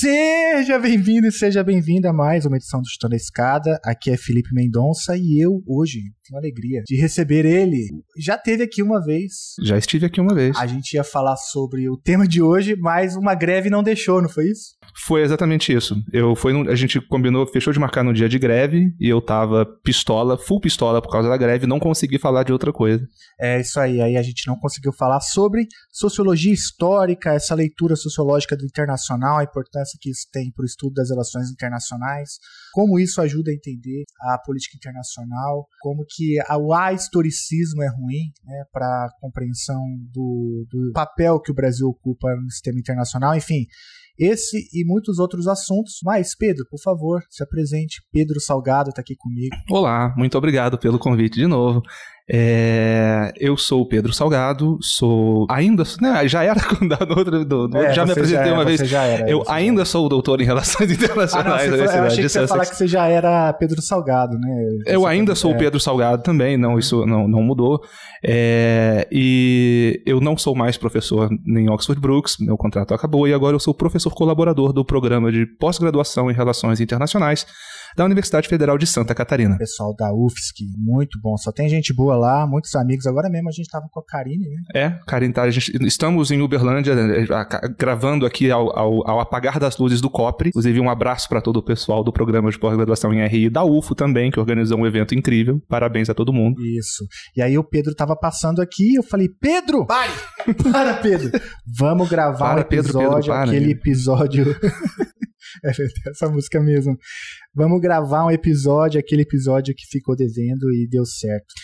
Seja bem-vindo e seja bem-vinda a mais uma edição do Chutando a Escada. Aqui é Felipe Mendonça e eu, hoje, tenho a alegria de receber ele. Já teve aqui uma vez. Já estive aqui uma vez. A gente ia falar sobre o tema de hoje, mas uma greve não deixou, não foi isso? Foi exatamente isso. Eu foi a gente combinou, fechou de marcar no dia de greve e eu tava pistola, full pistola por causa da greve, não consegui falar de outra coisa. É isso aí. Aí a gente não conseguiu falar sobre sociologia histórica, essa leitura sociológica do internacional, a importância que isso tem para o estudo das relações internacionais, como isso ajuda a entender a política internacional, como que o ahistoricismo é ruim né, para a compreensão do, do papel que o Brasil ocupa no sistema internacional, enfim. Esse e muitos outros assuntos. Mas, Pedro, por favor, se apresente. Pedro Salgado está aqui comigo. Olá, muito obrigado pelo convite de novo. É, eu sou o Pedro Salgado, sou ainda, né, já era no outro, do, do, é, já me apresentei já uma vez. Era, eu ainda sou doutor em relações internacionais ah, não, da Eu achei que você ia falar que você já era Pedro Salgado, né? Eu ainda sou o é. Pedro Salgado também, não isso não, não mudou. É, e eu não sou mais professor em Oxford Brooks, meu contrato acabou e agora eu sou professor colaborador do programa de pós-graduação em relações internacionais da Universidade Federal de Santa Catarina. Pessoal da UFSC, muito bom. Só tem gente boa lá, muitos amigos. Agora mesmo a gente estava com a Karine, né? É, Karine tá. Gente, estamos em Uberlândia, né, gravando aqui ao, ao, ao, apagar das luzes do COPRE. Inclusive, um abraço para todo o pessoal do programa de pós-graduação em RI da UFO também, que organizou um evento incrível. Parabéns a todo mundo. Isso. E aí o Pedro estava passando aqui, eu falei, Pedro! Pare! para, Pedro! Vamos gravar para, um episódio, Pedro, Pedro, para, aquele episódio. É essa música mesmo. Vamos gravar um episódio, aquele episódio que ficou devendo e deu certo.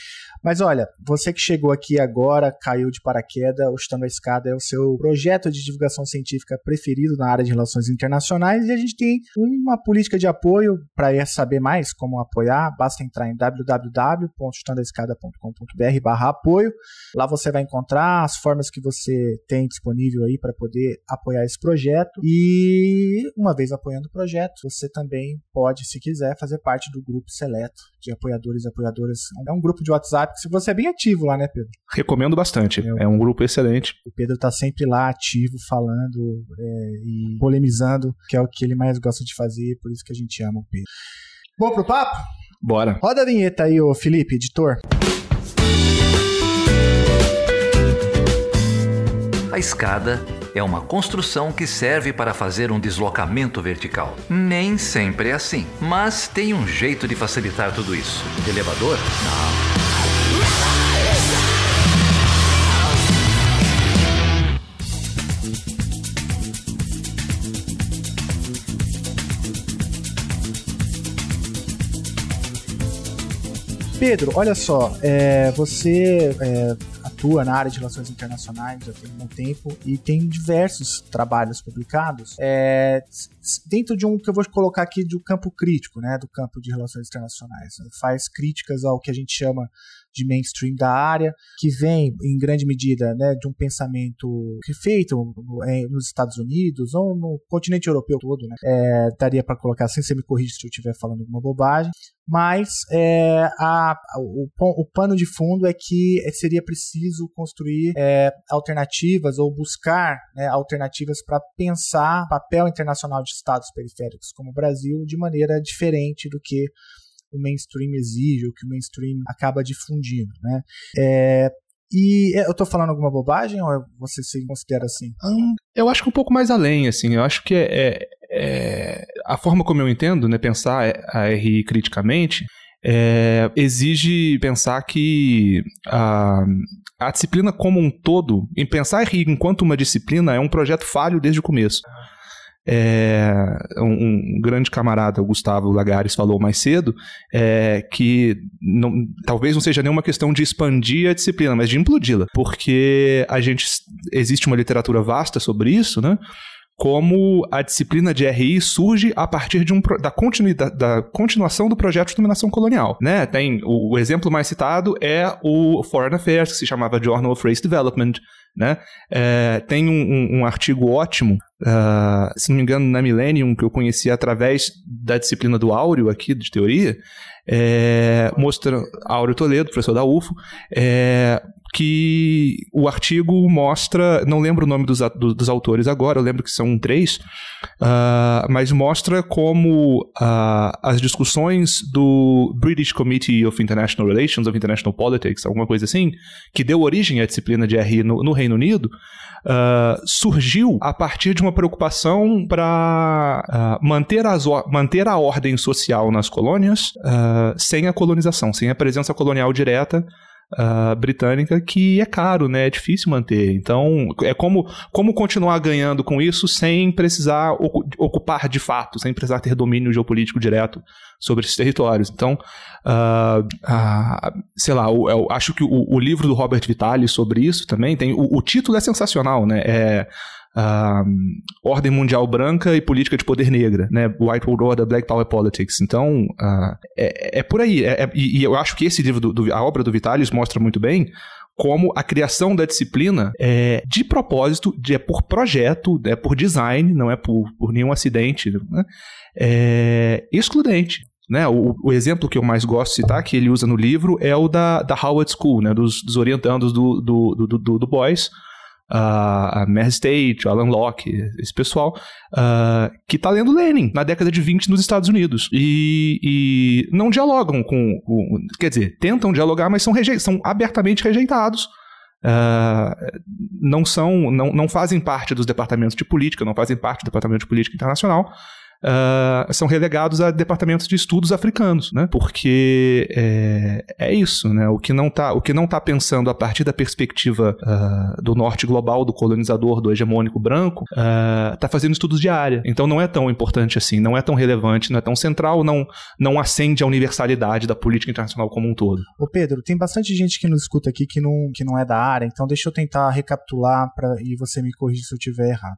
Mas olha, você que chegou aqui agora, caiu de paraquedas, o Chutando a Escada é o seu projeto de divulgação científica preferido na área de relações internacionais e a gente tem uma política de apoio. Para saber mais como apoiar, basta entrar em www.chutandoaescada.com.br barra apoio. Lá você vai encontrar as formas que você tem disponível aí para poder apoiar esse projeto. E uma vez apoiando o projeto, você também pode, se quiser, fazer parte do grupo seleto de apoiadores e apoiadoras. É um grupo de WhatsApp você é bem ativo lá, né, Pedro? Recomendo bastante. É, é um grupo excelente. O Pedro tá sempre lá ativo, falando é, e polemizando, que é o que ele mais gosta de fazer, por isso que a gente ama o Pedro. Bom pro papo? Bora. Roda a vinheta aí, ô Felipe, editor. A escada é uma construção que serve para fazer um deslocamento vertical. Nem sempre é assim, mas tem um jeito de facilitar tudo isso. De elevador? Não. Pedro, olha só, é, você é, atua na área de relações internacionais já tem um tempo e tem diversos trabalhos publicados é, dentro de um que eu vou colocar aqui um campo crítico, né, do campo de relações internacionais. Faz críticas ao que a gente chama de mainstream da área, que vem em grande medida né, de um pensamento feito nos Estados Unidos ou no continente europeu todo, né? É, daria para colocar assim, você me corrige se eu estiver falando alguma bobagem, mas é, a, o, o, pano de fundo é que seria preciso construir é, alternativas ou buscar né, alternativas para pensar o papel internacional de estados periféricos como o Brasil de maneira diferente do que o mainstream exige, o que o mainstream acaba difundindo, né? É, e é, eu tô falando alguma bobagem ou você se considera assim? Hum, eu acho que um pouco mais além, assim. Eu acho que é, é, é a forma como eu entendo, né, pensar a RI criticamente, é, exige pensar que a, a disciplina como um todo, em pensar a RI enquanto uma disciplina, é um projeto falho desde o começo. É, um, um, grande camarada, o Gustavo Lagares, falou mais cedo, é, que não, talvez não seja nenhuma questão de expandir a disciplina, mas de implodi-la, porque a gente existe uma literatura vasta sobre isso, né? Como a disciplina de RI surge a partir de um, da, continuidade, da continuação do projeto de dominação colonial. Né? Tem, o, o, exemplo mais citado é o Foreign Affairs, que se chamava Journal of Race Development, Né? É, tem um, um, um, artigo ótimo, uh, se não me engano, na Millennium, que eu conheci através da disciplina do Áureo aqui, de teoria, é, mostrando, Áureo Toledo, professor da UFO, é, que o artigo mostra, não lembro o nome dos, dos autores agora, eu lembro que são três, uh, mas mostra como uh, as discussões do British Committee of International Relations, of International Politics, alguma coisa assim, que deu origem à disciplina de RI no, no Reino Unido, uh, surgiu a partir de uma preocupação para manter, manter a ordem social nas colônias sem a colonização, sem a presença colonial direta uh, britânica que é caro, né? É difícil manter. Então, é como, como continuar ganhando com isso sem precisar ocupar de fato, sem precisar ter domínio geopolítico direto sobre esses territórios. Então, uh, uh, sei lá, eu, eu acho que o, o, livro do Robert Vitale sobre isso também tem. O, o título é sensacional, né? É uh, ordem mundial branca e política de poder negra, né? White World Order, Black Power Politics. Então, uh, é, é, por aí. É, é, e, eu acho que esse livro, do, do, a obra do Vitalis mostra muito bem como a criação da disciplina é de propósito, de, é por projeto, é por design, não é por, por nenhum acidente, né? é excludente. Né, o, o, exemplo que eu mais gosto de citar, que ele usa no livro, é o da, da Howard School, né, dos, dos orientandos do, do, do, do, do Boys, a, a Mare State, o Alan Locke, esse pessoal, uh, que está lendo Lenin na década de 20 nos Estados Unidos. E, e não dialogam com, com, Quer dizer, tentam dialogar, mas são, são abertamente rejeitados. Uh, não são, não, não fazem parte dos departamentos de política, não fazem parte do departamento de política internacional, uh, são relegados a departamentos de estudos africanos, né? Porque é, é isso, né? O que não está o que não tá pensando a partir da perspectiva uh, do norte global, do colonizador, do hegemônico branco, está fazendo estudos de área. Então não é tão importante assim, não é tão relevante, não é tão central, não, não acende a universalidade da política internacional como um todo. Ô Pedro, tem bastante gente que nos escuta aqui que não, que não é da área, então deixa eu tentar recapitular pra, e você me corrigir se eu estiver errado.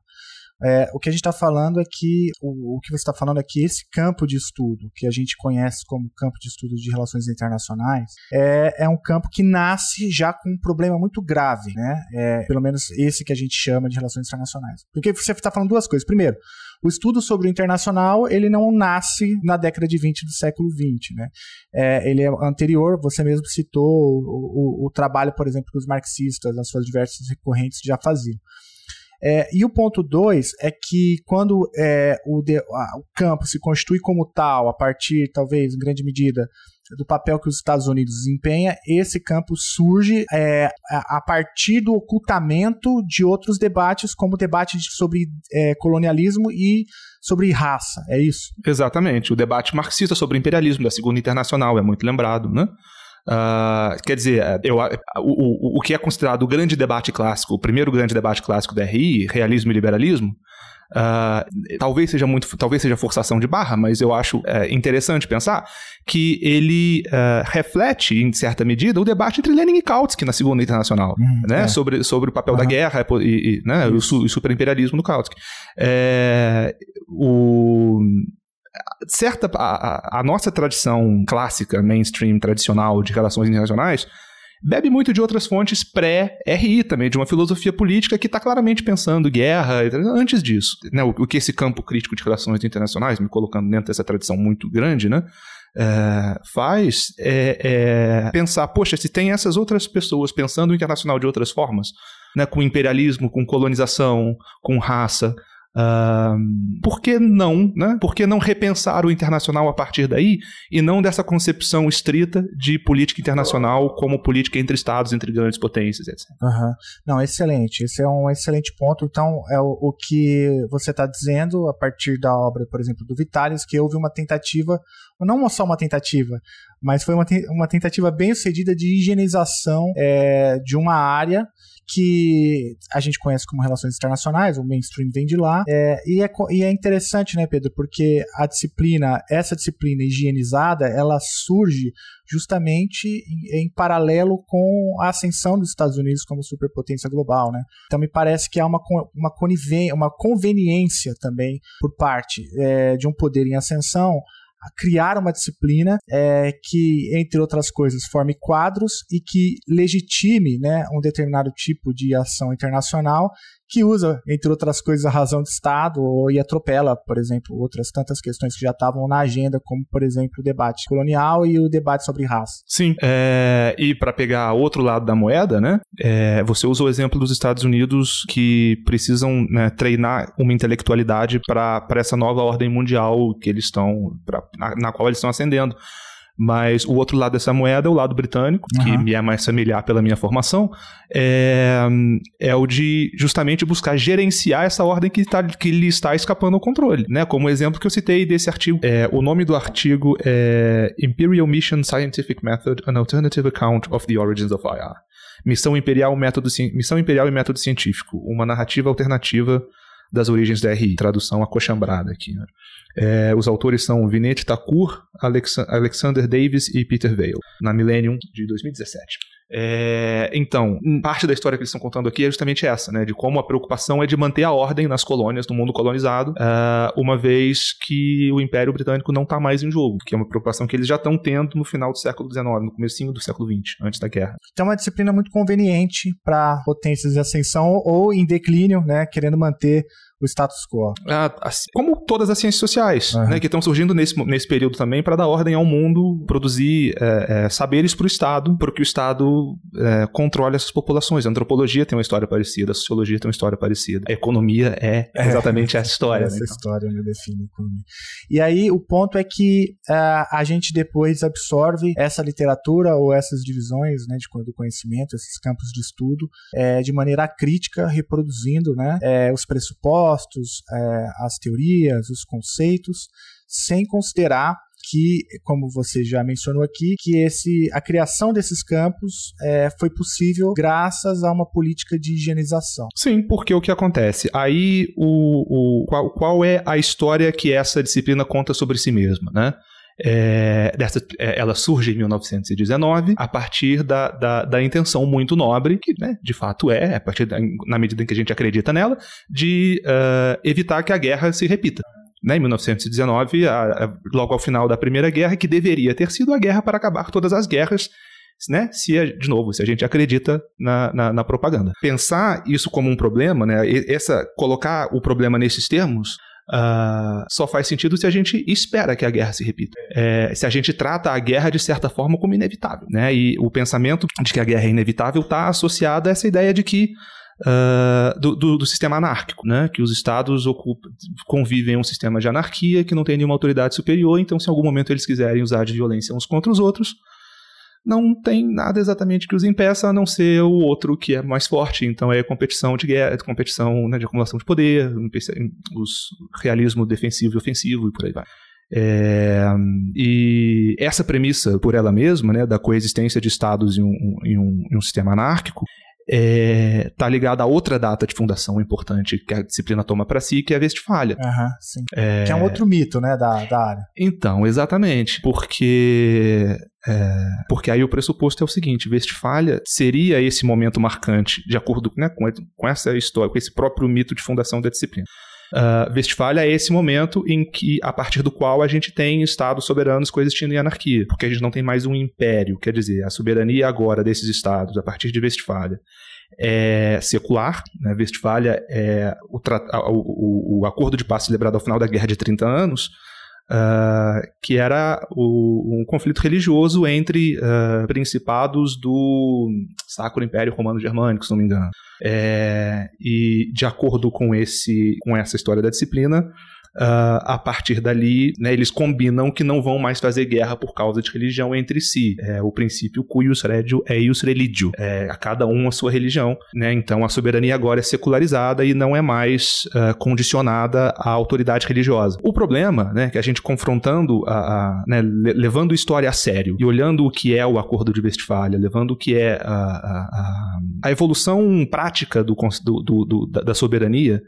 É, o que a gente está falando é que o, o que você está falando é que esse campo de estudo, que a gente conhece como campo de estudo de relações internacionais, é, é um campo que nasce já com um problema muito grave, né? É, pelo menos esse que a gente chama de relações internacionais. Porque você está falando duas coisas. Primeiro, o estudo sobre o internacional ele não nasce na década de 20 do século 20, né? É, ele é anterior, você mesmo citou o, o, o trabalho, por exemplo, que os marxistas, nas suas diversas recorrentes, já faziam. É, e o ponto 2 é que quando é, o, de, a, o campo se constitui como tal, a partir, talvez, em grande medida, do papel que os Estados Unidos desempenha, esse campo surge é, a, a, partir do ocultamento de outros debates, como o debate sobre é, colonialismo e sobre raça, é isso? Exatamente. O debate marxista sobre imperialismo da Segunda Internacional é muito lembrado, né? Uh, quer dizer, eu, o, o, o que é considerado o grande debate clássico, o primeiro grande debate clássico da RI, realismo e liberalismo, Uh, talvez seja muito, talvez seja forçação de barra, mas eu acho uh, interessante pensar que ele uh, reflete, em certa medida, o debate entre Lenin e Kautsky na Segunda Internacional, hum, né? É. sobre, sobre o papel da guerra e, e né? o, o superimperialismo do Kautsky. É, o, certa a, a, nossa tradição clássica, mainstream, tradicional de relações internacionais bebe muito de outras fontes pré-RI também, de uma filosofia política que está claramente pensando guerra antes disso. Né? O, o, que esse campo crítico de relações internacionais, me colocando dentro dessa tradição muito grande, né? É, faz é, é pensar, poxa, se tem essas outras pessoas pensando o internacional de outras formas, né, com imperialismo, com colonização, com raça, Uh, por que não, né? Por que não repensar o internacional a partir daí e não dessa concepção estrita de política internacional como política entre estados, entre grandes potências, etc. Uhum. Não, excelente. Esse é um excelente ponto. Então, é o, o que você está dizendo a partir da obra, por exemplo, do Vitalis, que houve uma tentativa, não só uma tentativa, mas foi uma, uma tentativa bem sucedida de higienização é, de uma área que a gente conhece como relações internacionais, o mainstream vem de lá. É, e, é, e é interessante, né, Pedro, porque a disciplina, essa disciplina higienizada, ela surge justamente em, em, paralelo com a ascensão dos Estados Unidos como superpotência global, né? Então me parece que há uma, uma, uma conveniência também por parte é, de um poder em ascensão criar uma disciplina é, que, entre outras coisas, forme quadros e que legitime né, um determinado tipo de ação internacional que usa, entre outras coisas, a razão de Estado e atropela, por exemplo, outras tantas questões que já estavam na agenda, como, por exemplo, o debate colonial e o debate sobre raça. Sim, é, e para pegar outro lado da moeda, né, é, você usa o exemplo dos Estados Unidos que precisam né, treinar uma intelectualidade para essa nova ordem mundial que eles estão, na, na qual eles estão ascendendo. Mas o outro lado dessa moeda é o lado britânico, uhum. que me é mais familiar pela minha formação, é, é o de justamente buscar gerenciar essa ordem que, tá, que lhe está escapando ao controle. Né? Como o exemplo que eu citei desse artigo. É, o nome do artigo é Imperial Mission Scientific Method, An Alternative Account of the Origins of IR. Missão Imperial, método, Missão Imperial e Método Científico, uma narrativa alternativa das origens da RI, tradução acochambrada aqui. Né? É, os autores são Vinette Thakur, Alexander Davis e Peter Vale, na Millennium de 2017. É, então, parte da história que eles estão contando aqui é justamente essa, né? De como a preocupação é de manter a ordem nas colônias, no mundo colonizado, uh, uma vez que o Império Britânico não está mais em jogo, que é uma preocupação que eles já estão tendo no final do século XIX, no comecinho do século XX, antes da guerra. Então é uma disciplina muito conveniente para potências de ascensão ou em declínio, né? Querendo manter o status quo. Ah, assim, como todas as ciências sociais, uhum. né, que estão surgindo nesse, nesse período também para dar ordem ao mundo, produzir é, é, saberes para o Estado, para que o Estado é, controle essas populações. A antropologia tem uma história parecida, a sociologia tem uma história parecida, a economia é, é. exatamente essa história. Essa né, então. história me define a economia. E aí o ponto é que uh, a gente depois absorve essa literatura ou essas divisões né, de, do conhecimento, esses campos de estudo, é, de maneira crítica, reproduzindo né, é, os pressupostos pressupostos, é, as teorias, os conceitos, sem considerar que, como você já mencionou aqui, que esse, a criação desses campos é, foi possível graças a uma política de higienização. Sim, porque o que acontece? Aí, o, o qual, qual é a história que essa disciplina conta sobre si mesma, né? É, dessa, é, ela surge em 1919 a partir da, da, da intenção muito nobre, que né, de fato é, a partir da, na medida em que a gente acredita nela, de uh, evitar que a guerra se repita. Né, em 1919, a, a, logo ao final da Primeira Guerra, que deveria ter sido a guerra para acabar todas as guerras, né? Se, de novo, se a gente acredita na, na, na, propaganda. Pensar isso como um problema, né? Essa, colocar o problema nesses termos, Uh, só faz sentido se a gente espera que a guerra se repita. É, se a gente trata a guerra de certa forma como inevitável. Né? E o pensamento de que a guerra é inevitável está associado a essa ideia de que. Uh, do, do, do, sistema anárquico, né? que os estados ocupam, convivem em um sistema de anarquia que não tem nenhuma autoridade superior, então se em algum momento eles quiserem usar de violência uns contra os outros, não tem nada exatamente que os impeça a não ser o outro que é mais forte. Então é competição de guerra, competição né, de acumulação de poder, os realismo defensivo e ofensivo e por aí vai. É, e essa premissa por ela mesma, né, da coexistência de estados em um, em um, em um sistema anárquico, é, tá ligada a outra data de fundação importante que a disciplina toma para si, que é a Westfália. Uhum. É... Que é um outro mito, né, da, da área. Então, exatamente, porque é, porque aí o pressuposto é o seguinte: Westfália seria esse momento marcante, de acordo né, com, com essa história, com esse próprio mito de fundação da disciplina. Uh, é esse momento em que, a partir do qual a gente tem estados soberanos coexistindo em anarquia, porque a gente não tem mais um império, quer dizer, a soberania agora desses estados, a partir de Westfália, é secular. Né? É o, o, o, acordo de paz celebrado ao final da Guerra de 30 anos, Uh, que era o, um conflito religioso entre uh, principados do Sacro Império Romano Germânico, se não me engano. É, e de acordo com, esse, com essa história da disciplina, Uh, a partir dali, né, eles combinam que não vão mais fazer guerra por causa de religião entre si. É o princípio cuius regio eius religio. É, a cada um a sua religião. Né? Então a soberania agora é secularizada e não é mais uh, condicionada à autoridade religiosa. O problema, né, que a gente confrontando, a, a né, levando história a sério e olhando o que é o Acordo de Westfália, levando o que é a, a, a evolução prática do, do, do, da soberania,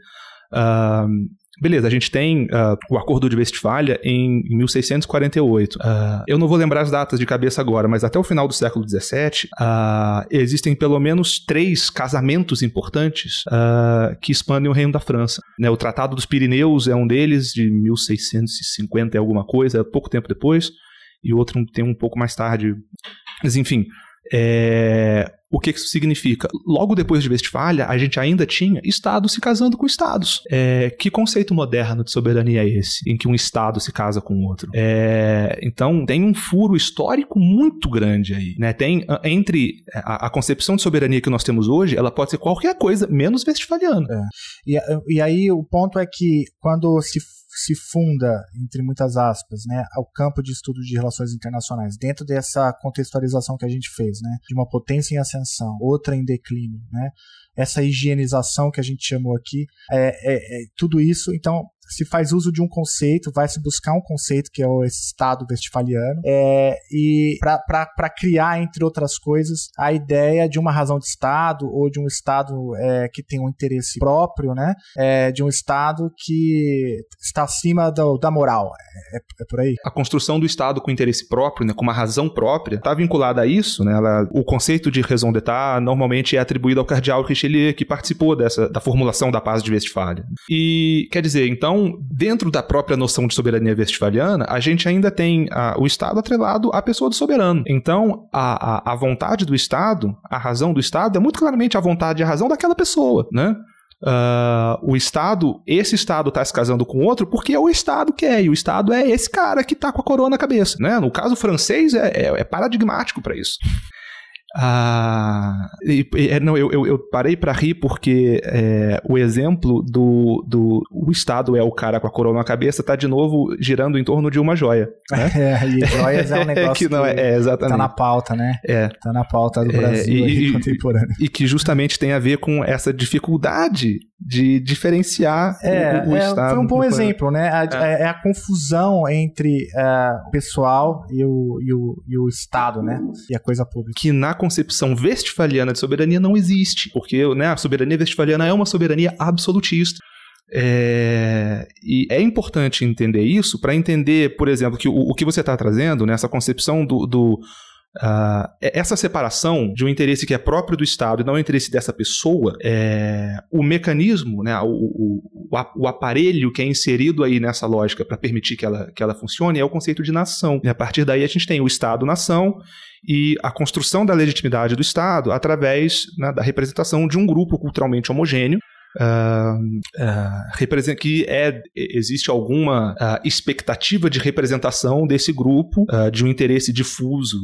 Uh, beleza, a gente tem uh, o Acordo de Westfália em 1648. Uh, eu não vou lembrar as datas de cabeça agora, mas até o final do século XVII uh, existem pelo menos três casamentos importantes que expandem o reino da França. Né, o Tratado dos Pirineus é um deles, de 1650 e alguma coisa, pouco tempo depois, e o outro tem um pouco mais tarde. Mas enfim, é, o que isso significa? Logo depois de Westfália, a gente ainda tinha estados se casando com estados. É, que conceito moderno de soberania é esse, em que um estado se casa com outro? É, então, tem um furo histórico muito grande aí. Né? Tem entre a, a, concepção de soberania que nós temos hoje, ela pode ser qualquer coisa, menos westfaliana. É. E, e aí o ponto é que quando se se funda, entre muitas aspas, né, ao campo de estudo de relações internacionais, dentro dessa contextualização que a gente fez, né, de uma potência em ascensão, outra em declínio, né, essa higienização que a gente chamou aqui, é, é, é tudo isso, então se faz uso de um conceito, vai se buscar um conceito que é o Estado westfaliano, é, e para criar, entre outras coisas, a ideia de uma razão de Estado ou de um Estado é, que tem um interesse próprio, né? É, de um Estado que está acima do, da moral. É, é, por aí. A construção do Estado com interesse próprio, né, com uma razão própria, está vinculada a isso. Né? Ela, o conceito de raison d'État normalmente é atribuído ao cardeal Richelieu, que participou dessa, da formulação da paz de Westfália. E quer dizer, então então, dentro da própria noção de soberania westfaliana, a gente ainda tem a, o Estado atrelado à pessoa do soberano. Então, a, a, a vontade do Estado, a razão do Estado, é muito claramente a vontade e a razão daquela pessoa, né? Uh, o Estado, esse Estado está se casando com outro porque é o Estado que é, e o Estado é esse cara que está com a coroa na cabeça. Né? No caso francês, é, é, é paradigmático para isso. Ah, e, e, não, eu, eu, eu parei para rir porque é, o exemplo do, do o Estado é o cara com a coroa na cabeça tá de novo girando em torno de uma joia. Né? É, e joias é um negócio que, não, é, é, exatamente. tá na pauta, né? É. Tá na pauta do é, Brasil e, contemporâneo. E que justamente tem a ver com essa dificuldade de diferenciar é, o, o é, Estado. Foi um bom exemplo, né? A, é. é. a confusão entre uh, o pessoal e o, e, o, e o Estado, né? E a coisa pública. Que na concepção westfaliana de soberania não existe, porque né, a soberania westfaliana é uma soberania absolutista. É, e é importante entender isso para entender, por exemplo, que o, o que você está trazendo, nessa né, concepção do, do Uh, essa separação de um interesse que é próprio do Estado e não o interesse dessa pessoa, é, o mecanismo, né, o, o, o, aparelho que é inserido aí nessa lógica para permitir que ela, que ela funcione é o conceito de nação. E a partir daí a gente tem o Estado-nação e a construção da legitimidade do Estado através né, da representação de um grupo culturalmente homogêneo Que é, existe alguma uh, expectativa de representação desse grupo, de um interesse difuso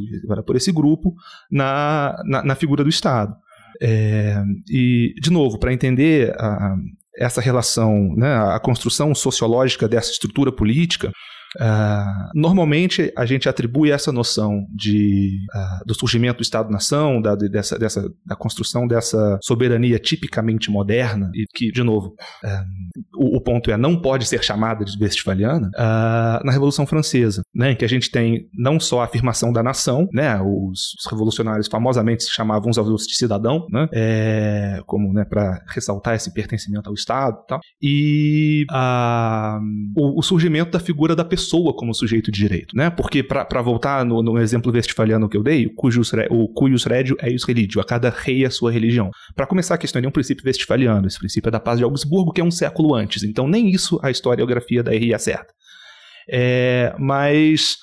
por esse grupo na, na, na figura do Estado. É, e, de novo, para entender essa relação, né, a construção sociológica dessa estrutura política, Uh, normalmente a gente atribui essa noção de, uh, do surgimento do Estado-nação, da, dessa, dessa, da construção dessa soberania tipicamente moderna, e que, de novo, uh, o, o, ponto é não pode ser chamada de westfaliana, na Revolução Francesa, né, em que a gente tem não só a afirmação da nação, né, os, os revolucionários famosamente se chamavam uns aos outros de cidadão, né, é, como né, para ressaltar esse pertencimento ao Estado e tal, e o, o surgimento da figura da pessoa pessoa como sujeito de direito, né? Porque, para voltar no, no, exemplo westfaliano que eu dei, cujus, o cuius regio é os religio, a cada rei a sua religião. Para começar, a questão é um princípio westfaliano, esse princípio é da paz de Augsburgo, que é um século antes, então nem isso a historiografia da RI acerta. É, mas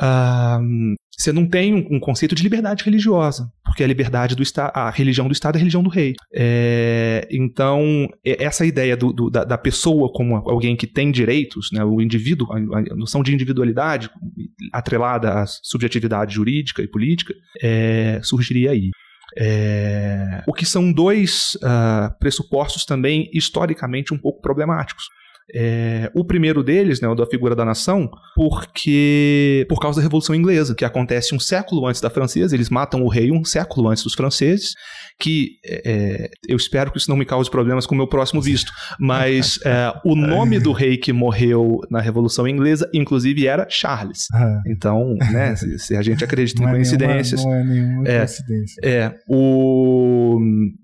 uh, você não tem um, um, conceito de liberdade religiosa, porque a liberdade do Estado, a religião do Estado é a religião do rei. É, então, essa ideia do, do, da, da, pessoa como alguém que tem direitos, né, o indivíduo, a, a noção de individualidade atrelada à subjetividade jurídica e política, é, surgiria aí. É, o que são dois uh, pressupostos também historicamente um pouco problemáticos. É, o primeiro deles, né, o da figura da nação, porque por causa da Revolução Inglesa, que acontece um século antes da francesa, eles matam o rei um século antes dos franceses, que é, eu espero que isso não me cause problemas com o meu próximo visto, mas é, o nome do rei que morreu na Revolução Inglesa, inclusive, era Charles. Ah. Então, né, se, se, a gente acredita não em é coincidências... Nenhuma, não é nenhuma é, coincidência. É, o o.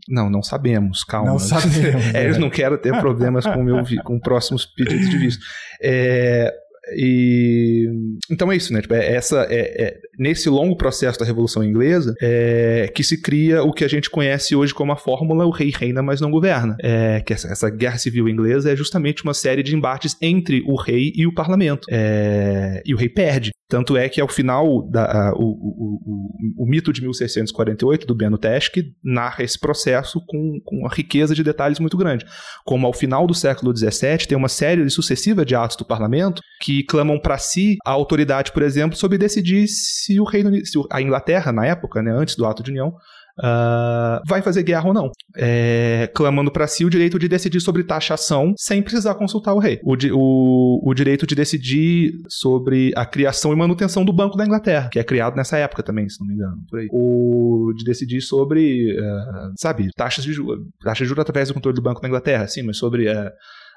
Não, não sabemos, calma. Não sabemos. é, eu não quero ter problemas com, meu, com próximos pedidos de visto. É, e então é isso, né? Tipo, é essa é, é, nesse longo processo da Revolução Inglesa é, que se cria o que a gente conhece hoje como a fórmula o rei reina, mas não governa. É, que essa, essa, guerra civil inglesa é justamente uma série de embates entre o rei e o parlamento. É, e o rei perde. Tanto é que ao final da, a, o, o, o, o, mito de 1648 do Beno Tesch narra esse processo com, com uma riqueza de detalhes muito grande. Como ao final do século XVII tem uma série sucessiva de atos do parlamento que clamam para si a autoridade, por exemplo, sobre decidir se o reino, se a Inglaterra na época, né, antes do ato de união, Uh, vai fazer guerra ou não, é, clamando para si o direito de decidir sobre taxação sem precisar consultar o rei, o, o, o, direito de decidir sobre a criação e manutenção do Banco da Inglaterra, que é criado nessa época também, se não me engano, por aí. o de decidir sobre, uh, sabe, taxas de juros, taxas de juros através do controle do Banco da Inglaterra, sim, mas sobre uh,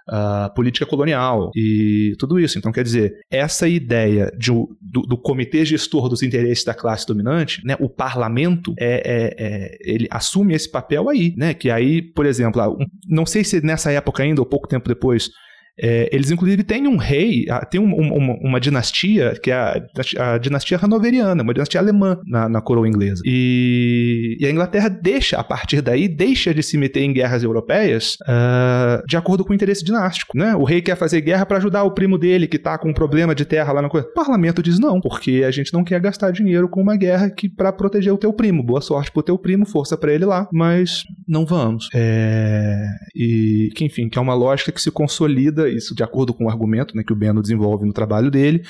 a política colonial e tudo isso. Então, quer dizer, essa ideia de, do, do, comitê gestor dos interesses da classe dominante, né, o parlamento, é, é, é, ele assume esse papel aí, né, que aí, por exemplo, não sei se nessa época ainda ou pouco tempo depois, é, eles, inclusive, têm um rei, tem um, um, uma dinastia, que é a, a, dinastia hanoveriana, uma dinastia alemã na, na coroa inglesa. E, e, a Inglaterra deixa, a partir daí, deixa de se meter em guerras europeias uh, de acordo com o interesse dinástico. Né? O rei quer fazer guerra para ajudar o primo dele que está com um problema de terra lá na coisa. O parlamento diz não, porque a gente não quer gastar dinheiro com uma guerra que para proteger o teu primo. Boa sorte pro teu primo, força para ele lá, mas não vamos. É... E que, enfim, que é uma lógica que se consolida isso de acordo com o argumento né, que o Beno desenvolve no trabalho dele,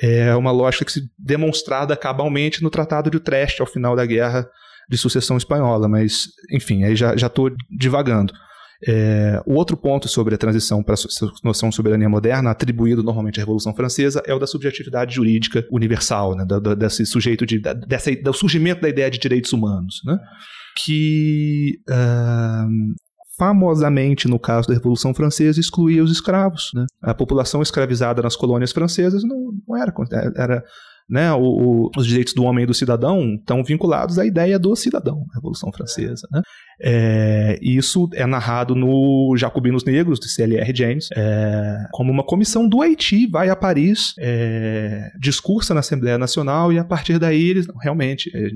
é uma lógica que se demonstrada cabalmente no Tratado de Utrecht ao final da Guerra de Sucessão Espanhola, mas, enfim, aí já estou divagando. É, o outro ponto sobre a transição para a noção de soberania moderna, atribuído normalmente à Revolução Francesa, é o da subjetividade jurídica universal, né, do, desse sujeito de, dessa, do surgimento da ideia de direitos humanos, né, que uh, famosamente, no caso da Revolução Francesa, excluía os escravos. Né? A população escravizada nas colônias francesas não, não era, era né, o, o, os direitos do homem e do cidadão estão vinculados à ideia do cidadão, Revolução Francesa. Né? É, isso é narrado no Jacobinos Negros, de C.L.R. James, é, como uma comissão do Haiti vai a Paris, é, discursa na Assembleia Nacional e a partir daí eles, realmente, é,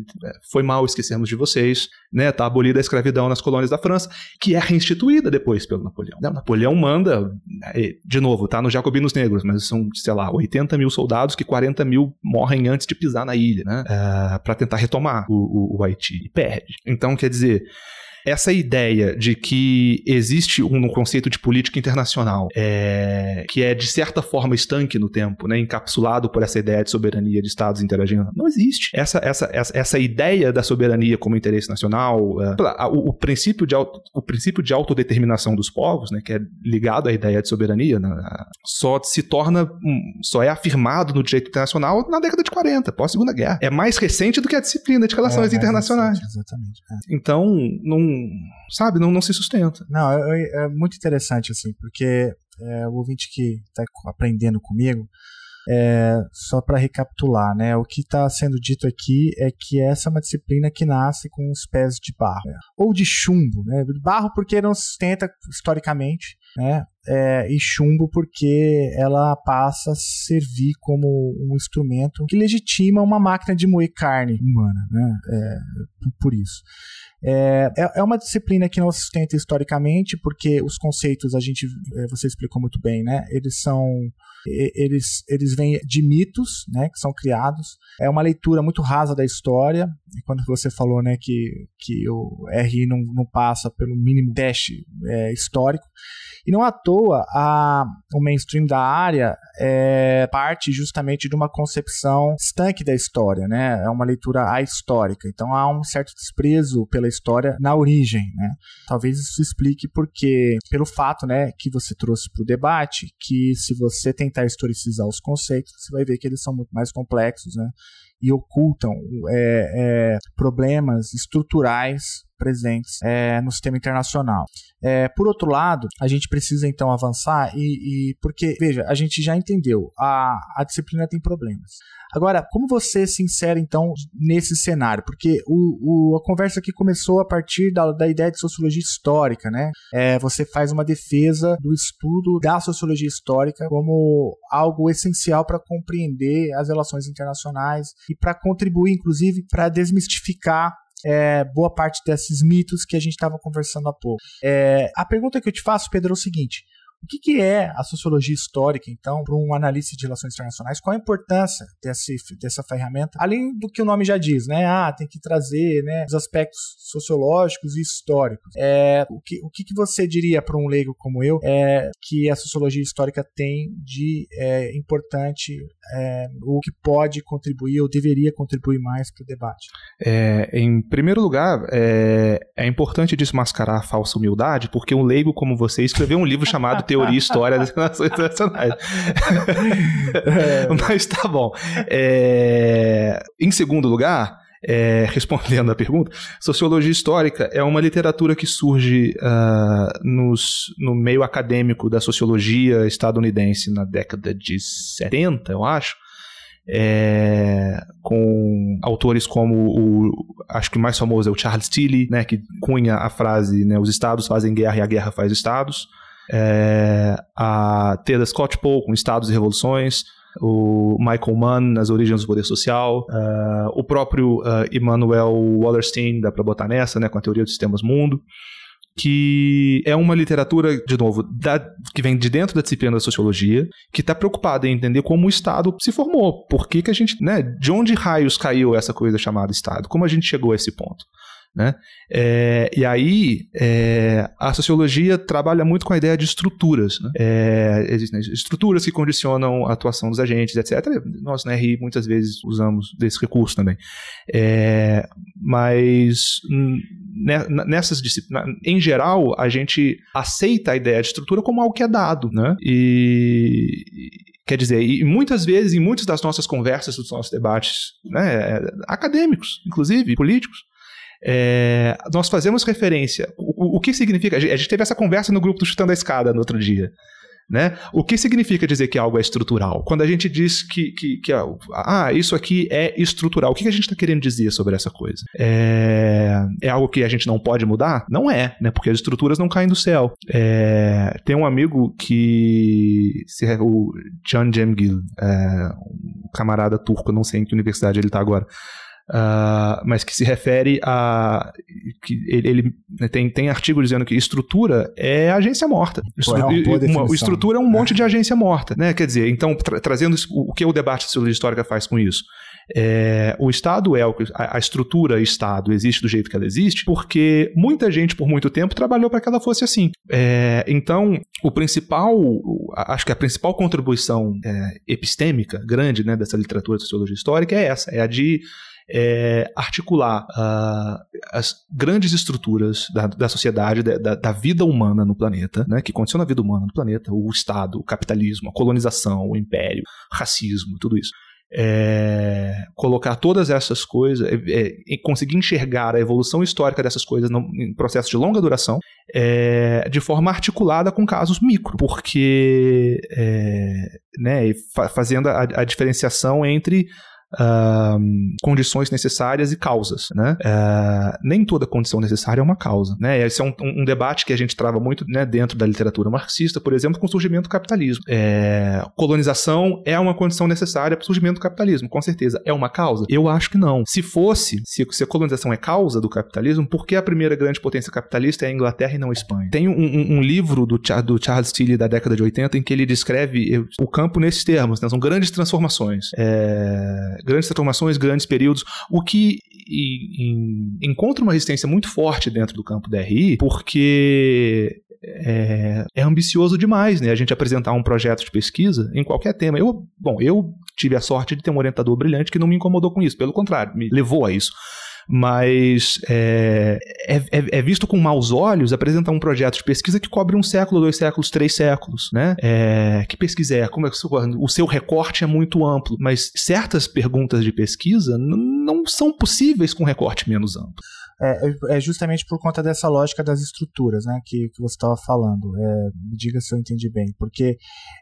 foi mal, esquecemos de vocês, né, tá abolida a escravidão nas colônias da França, que é reinstituída depois pelo Napoleão. Não, Napoleão manda, é, de novo, tá no Jacobinos Negros, mas são, sei lá, 80 mil soldados que 40 mil morrem antes de pisar na ilha, né, é, para tentar retomar o, o, o Haiti, e perde. Então, quer dizer, essa ideia de que existe um conceito de política internacional é, que é de certa forma estanque no tempo, né, encapsulado por essa ideia de soberania de estados interagindo, não existe. Essa, essa, essa, essa ideia da soberania como interesse nacional, é, o, o, princípio de, o princípio de autodeterminação dos povos, né, que é ligado à ideia de soberania, né, só se torna, só é afirmado no direito internacional na década de 40, pós-segunda guerra. É mais recente do que a disciplina de relações é, internacionais. Recente, exatamente. É. Então, não sabe, não, não se sustenta. Não, é, é muito interessante, assim, porque é, o ouvinte que está aprendendo comigo, é, só para recapitular, né? O que está sendo dito aqui é que essa é uma disciplina que nasce com os pés de barro, né? ou de chumbo, né? Barro porque não se sustenta historicamente, né? É, e chumbo porque ela passa a servir como um instrumento que legitima uma máquina de moer carne humana, né? É, por isso. É, é, é uma disciplina que não sustenta historicamente, porque os conceitos a gente, é, você explicou muito bem, né? Eles são eles, eles vêm de mitos, né, que são criados. É uma leitura muito rasa da história. E quando você falou, né, que, que o RI não, não passa pelo mínimo teste é, histórico. E não à toa, a, o mainstream da área é parte justamente de uma concepção estanque da história, né? É uma leitura ahistórica. Então há um certo desprezo pela história na origem, né? Talvez isso explique porque, pelo fato, né, que você trouxe para o debate, que se você tentar historicizar os conceitos, você vai ver que eles são muito mais complexos, né? E ocultam é, é, problemas estruturais presentes é, no sistema internacional. É, por outro lado, a gente precisa então avançar e, e porque, veja, a gente já entendeu, a, a disciplina tem problemas. Agora, como você se insere então nesse cenário? Porque o, o a conversa aqui começou a partir da, da ideia de sociologia histórica, né? É, você faz uma defesa do estudo da sociologia histórica como algo essencial para compreender as relações internacionais e para contribuir, inclusive, para desmistificar é, boa parte desses mitos que a gente estava conversando há pouco. É, a pergunta que eu te faço, Pedro, é o seguinte: o que, que é a sociologia histórica, então, para um analista de relações internacionais? Qual a importância desse, dessa ferramenta? Além do que o nome já diz, né? Ah, tem que trazer né, os aspectos sociológicos e históricos. É, o que, o que, que você diria para um leigo como eu é, que a sociologia histórica tem de é, importante, é, o que pode contribuir ou deveria contribuir mais para o debate? É, em primeiro lugar, é, é importante desmascarar a falsa humildade, porque um leigo como você escreveu um livro chamado teoria e história das relações internacionais. É. Mas tá bom. É... Em segundo lugar, é, respondendo a pergunta, sociologia histórica é uma literatura que surge uh, nos, no meio acadêmico da sociologia estadunidense na década de 70, eu acho. É, com autores como o acho que o mais famoso é o Charles Tilly, né, que cunha a frase né, os estados fazem guerra e a guerra faz estados é, a Teda Scott Poe com Estados e Revoluções, o Michael Mann nas origens do poder social, uh, o próprio uh, Wallerstein, dá para botar nessa, né, com a teoria dos sistemas mundo, que é uma literatura, de novo, da, que vem de dentro da disciplina da sociologia, que está preocupada em entender como o Estado se formou, por que, que a gente, né, de onde raios caiu essa coisa chamada Estado, como a gente chegou a esse ponto. Né? É, e aí, é, a sociologia trabalha muito com a ideia de estruturas. Né? É, existem estruturas que condicionam a atuação dos agentes, etc. Nós, na RI, muitas vezes usamos desse recurso também. É, mas né, nessas disciplinas, em geral, a gente aceita a ideia de estrutura como algo que é dado. Né? E, Quer dizer, e muitas vezes, em muitas das nossas conversas, dos nossos debates né, acadêmicos, inclusive, políticos, é, nós fazemos referência. O, o, que significa? A gente teve essa conversa no grupo do Chutando a Escada no outro dia. Né? O que significa dizer que algo é estrutural? Quando a gente diz que, que, que ah, isso aqui é estrutural, o que a gente está querendo dizer sobre essa coisa? É, é, algo que a gente não pode mudar? Não é, né? porque as estruturas não caem do céu. É, tem um amigo que, o Can Cemgil, é, um camarada turco, não sei em que universidade ele está agora, Uh, mas que se refere a. que ele, ele né, tem, tem artigo dizendo que estrutura é agência morta. Pô, é uma, uma estrutura é um monte de agência morta. Né? Quer dizer, então, tra trazendo o que o debate de sociologia histórica faz com isso? É, o Estado é o que a, a estrutura Estado existe do jeito que ela existe, porque muita gente por muito tempo trabalhou para que ela fosse assim. É, então, o principal, acho que a principal contribuição é, epistêmica grande né, dessa literatura de sociologia histórica é essa, é a de é, articular uh, as grandes estruturas da, da sociedade, da, da, vida humana no planeta, né, que condiciona a vida humana no planeta, o Estado, o capitalismo, a colonização, o império, racismo, tudo isso. É, colocar todas essas coisas, é, é, conseguir enxergar a evolução histórica dessas coisas num, em processo de longa duração, é, de forma articulada com casos micro, porque é, né, fazendo a, a diferenciação entre condições necessárias e causas, né? Uh, nem toda condição necessária é uma causa, né? Esse é um, um, debate que a gente trava muito né, dentro da literatura marxista, por exemplo, com o surgimento do capitalismo. É, colonização é uma condição necessária para o surgimento do capitalismo, com certeza. É uma causa? Eu acho que não. Se fosse, se, se a colonização é causa do capitalismo, por que a primeira grande potência capitalista é a Inglaterra e não a Espanha? Tem um, um livro do, do Charles Tilly da década de 80 em que ele descreve o campo nesses termos, né? são grandes transformações. É, grandes transformações, grandes períodos, o que encontra uma resistência muito forte dentro do campo da RI, porque é, é, ambicioso demais, né? A gente apresentar um projeto de pesquisa em qualquer tema. Eu, bom, eu tive a sorte de ter um orientador brilhante que não me incomodou com isso, pelo contrário, me levou a isso mas é, é, é, visto com maus olhos apresentar um projeto de pesquisa que cobre um século, dois séculos, três séculos, né? É, que pesquisa é? Como é que o seu recorte é muito amplo, mas certas perguntas de pesquisa não são possíveis com recorte menos amplo. É, é, justamente por conta dessa lógica das estruturas, né, que, que você estava falando. É, me diga se eu entendi bem, porque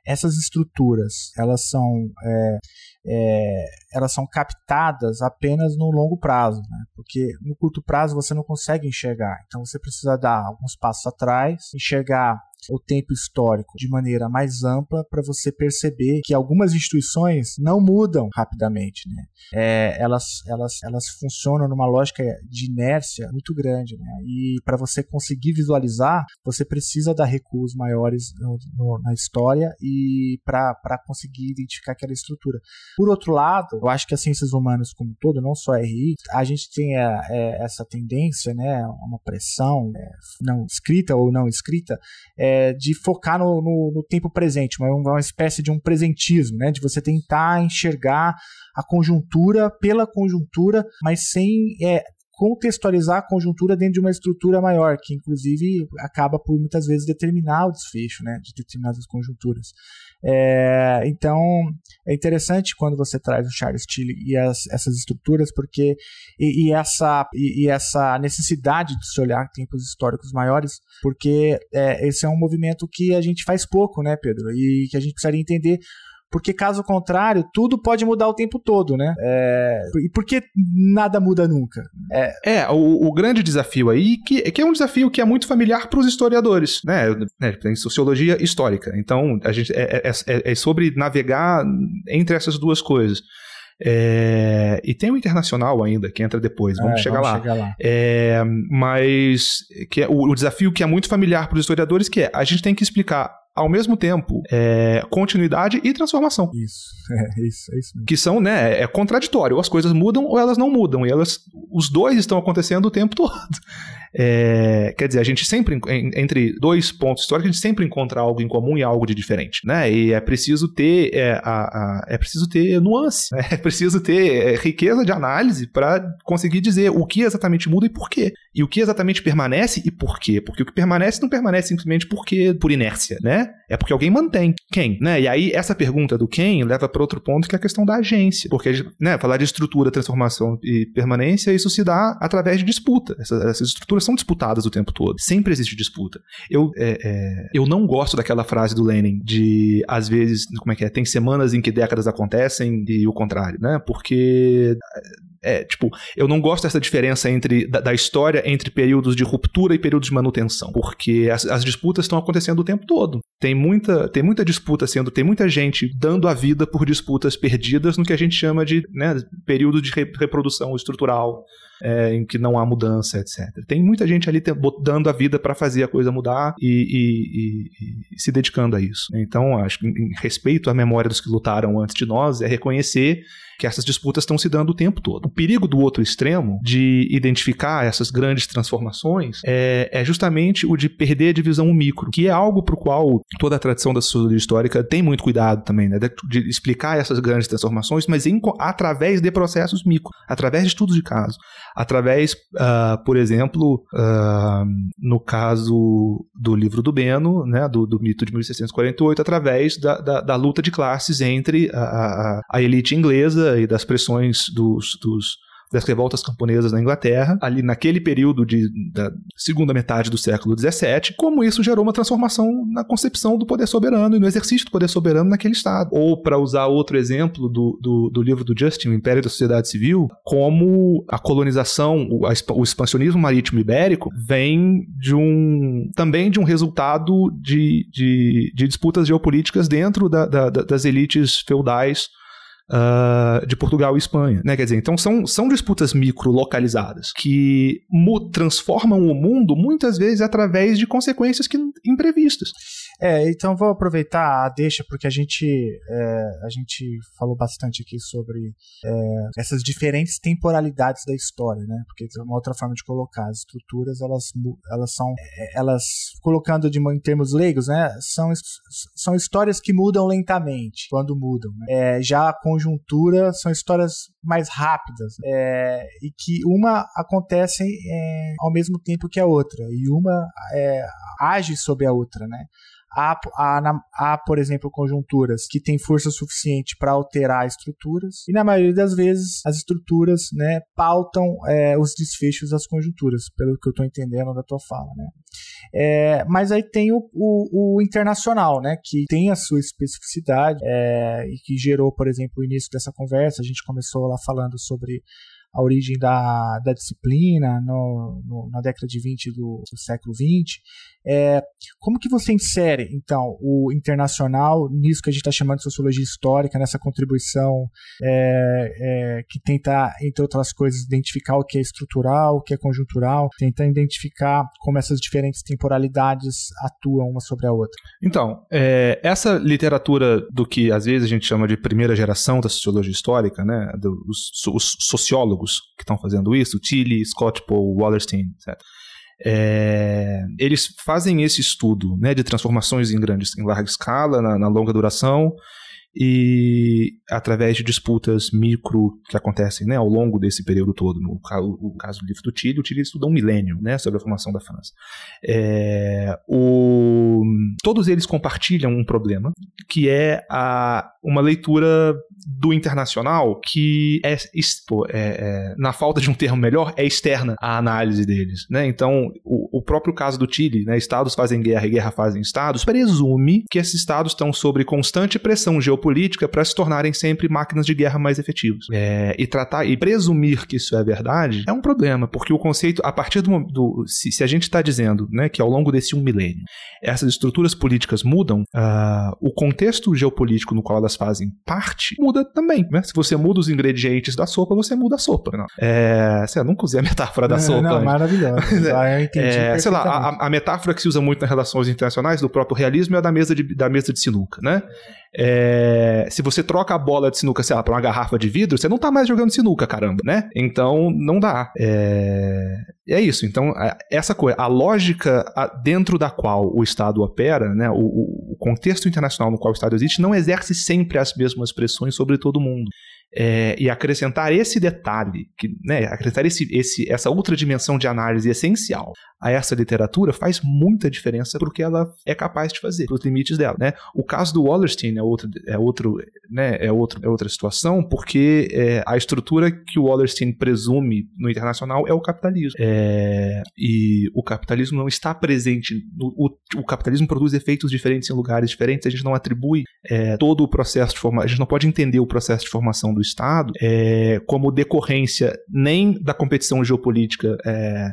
essas estruturas, elas são, é, é, elas são captadas apenas no longo prazo, né, porque no curto prazo você não consegue enxergar. Então você precisa dar alguns passos atrás, enxergar o tempo histórico de maneira mais ampla para você perceber que algumas instituições não mudam rapidamente, né? É, elas, elas, elas funcionam numa lógica de inércia muito grande, né? E para você conseguir visualizar, você precisa dar recuos maiores no, no, na história e para conseguir identificar aquela estrutura. Por outro lado, eu acho que as ciências humanas como um todo, não só a RI, a gente tem a, é, essa tendência, né? Uma pressão é, não escrita ou não escrita, é, é, de focar no, no, no, tempo presente, uma, uma espécie de um presentismo, né? De você tentar enxergar a conjuntura pela conjuntura, mas sem é, contextualizar a conjuntura dentro de uma estrutura maior, que inclusive acaba por muitas vezes determinar o desfecho né, de determinadas conjunturas. É, então é interessante quando você traz o Charles Tilly e as, essas estruturas, porque e, e essa, e, e, essa necessidade de se olhar tempos históricos maiores, porque é, esse é um movimento que a gente faz pouco, né, Pedro? E que a gente precisaria entender porque caso contrário, tudo pode mudar o tempo todo, né? É... E por que nada muda nunca? É, é o, o, grande desafio aí, que, que é um desafio que é muito familiar para os historiadores, né? né? Tem sociologia histórica. Então, a gente é, é, é, é sobre navegar entre essas duas coisas. É, e tem o internacional ainda, que entra depois, vamos, é, chegar, vamos lá. chegar, lá. É, mas que é o, o, desafio que é muito familiar para os historiadores, que é a gente tem que explicar ao mesmo tempo é, continuidade e transformação. Isso, é isso, é isso mesmo. Que são, né, é contraditório. Ou as coisas mudam ou elas não mudam. E elas, os dois estão acontecendo o tempo todo. É, quer dizer, a gente sempre, entre dois pontos históricos, a gente sempre encontra algo em comum e algo de diferente, né? E é preciso ter, é, a, a, é preciso ter nuance, né? é preciso ter é, riqueza de análise para conseguir dizer o que exatamente muda e por quê. E o que exatamente permanece e por quê. Porque o que permanece não permanece simplesmente porque por inércia, né? É porque alguém mantém. Quem? Né? E aí, essa pergunta do quem leva para outro ponto que é a questão da agência. Porque, né, falar de estrutura, transformação e permanência, isso se dá através de disputa. Essas, essas estruturas são disputadas o tempo todo. Sempre existe disputa. Eu, é, é, eu não gosto daquela frase do Lenin de, às vezes, como é que é? Tem semanas em que décadas acontecem e o contrário, né? Porque é, tipo, eu não gosto dessa diferença entre da, da, história entre períodos de ruptura e períodos de manutenção, porque as, as, disputas estão acontecendo o tempo todo. Tem muita, tem muita disputa sendo, tem muita gente dando a vida por disputas perdidas no que a gente chama de né, período de re, reprodução estrutural é, em que não há mudança, etc. Tem muita gente ali dando a vida para fazer a coisa mudar e, e, e, e, se dedicando a isso. Então, acho que em respeito à memória dos que lutaram antes de nós, é reconhecer que essas disputas estão se dando o tempo todo. Perigo do outro extremo, de identificar essas grandes transformações, é, é justamente o de perder a divisão micro, que é algo para o qual toda a tradição da sociologia histórica tem muito cuidado também, né? de explicar essas grandes transformações, mas em, através de processos micro, através de estudos de caso, através, uh, por exemplo, uh, no caso do livro do Beno, né, do, do mito de 1648, através da, da, da luta de classes entre a, a, a elite inglesa e das pressões dos, dos das revoltas camponesas na Inglaterra, ali naquele período de, da segunda metade do século XVII, como isso gerou uma transformação na concepção do poder soberano e no exercício do poder soberano naquele Estado. Ou, para usar outro exemplo do, do, do, livro do Justin, O Império da Sociedade Civil, como a colonização, o, a, o expansionismo marítimo ibérico vem de um também de um resultado de, de, de disputas geopolíticas dentro da, da, das elites feudais uh, de Portugal e Espanha. Né? Quer dizer, então são, são disputas micro-localizadas que transformam o mundo muitas vezes através de consequências que, imprevistas. É, então vou aproveitar a deixa, porque a gente, é, a gente falou bastante aqui sobre é, essas diferentes temporalidades da história, né? Porque é uma outra forma de colocar as estruturas, elas, elas são, é, elas colocando de, em termos leigos, né? São, são histórias que mudam lentamente, quando mudam. Né? É, já a conjuntura são histórias mais rápidas é, e que uma acontece é, ao mesmo tempo que a outra e uma é, age sobre a outra, né? Há, há, há, por exemplo, conjunturas que têm força suficiente para alterar estruturas, e na maioria das vezes as estruturas né, pautam é, os desfechos das conjunturas, pelo que eu estou entendendo da tua fala. Né? É, mas aí tem o, o, o, internacional, né, que tem a sua especificidade é, e que gerou, por exemplo, o início dessa conversa. A gente começou lá falando sobre a origem da, da disciplina no, no, na década de 20 do, do século 20. É, como que você insere, então, o internacional nisso que a gente está chamando de sociologia histórica, nessa contribuição é, é, que tenta, entre outras coisas, identificar o que é estrutural, o que é conjuntural, tenta identificar como essas diferentes temporalidades atuam uma sobre a outra? Então, é, essa literatura do que às vezes a gente chama de primeira geração da sociologia histórica, né, dos, os sociólogos que estão fazendo isso, Tilly, Scott Paul, Wallerstein, etc. É, eles fazem esse estudo né, de transformações em, grandes, em larga escala, na, na longa duração, e através de disputas micro que acontecem né, ao longo desse período todo. No o caso do livro do Tilly, o Tilly estuda um milênio né, sobre a formação da França. É, o, todos eles compartilham um problema, que é a, uma leitura do internacional que é, é, é, na falta de um termo melhor, é externa à análise deles. Né? Então, o, o próprio caso do Chile, né, estados fazem guerra e guerra fazem estados, presume que esses estados estão sob constante pressão geopolítica para se tornarem sempre máquinas de guerra mais efetivas. É, e tratar e presumir que isso é verdade é um problema, porque o conceito, a partir do. do se, se, a gente está dizendo né, que ao longo desse um milênio essas estruturas políticas mudam, uh, o contexto geopolítico no qual elas fazem parte muda também, né? Se você muda os ingredientes da sopa, você muda a sopa. Não. É, sei lá, nunca usei a metáfora da sopa. Não, maravilhosa. ah, eu entendi é, sei lá, a, a, metáfora que se usa muito nas relações internacionais do próprio realismo é a da mesa de, da mesa de sinuca, né? É, se você troca a bola de sinuca, sei lá, pra uma garrafa de vidro, você não tá mais jogando sinuca, caramba, né? Então, não dá. É, é isso. Então, essa coisa, a lógica dentro da qual o Estado opera, né, o, o contexto internacional no qual o Estado existe, não exerce sempre as mesmas pressões sobre todo mundo. É, e acrescentar esse detalhe, que, né, acrescentar esse, esse, essa outra dimensão de análise essencial a essa literatura faz muita diferença para o que ela é capaz de fazer, os limites dela. Né? O caso do Wallerstein é, outro, é, outro, né, é, outro, é outra situação, porque é, a estrutura que o Wallerstein presume no internacional é o capitalismo. É, e o capitalismo não está presente. No, o, o, capitalismo produz efeitos diferentes em lugares diferentes, a gente não atribui é, todo o processo de formação, a gente não pode entender o processo de formação do Estado é, como decorrência nem da competição geopolítica é,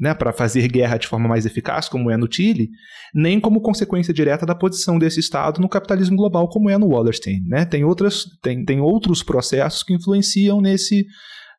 né, para fazer guerra de forma mais eficaz, como é no Chile, nem como consequência direta da posição desse Estado no capitalismo global, como é no Wallerstein. Né? Tem, outras, tem, tem outros processos que influenciam nesse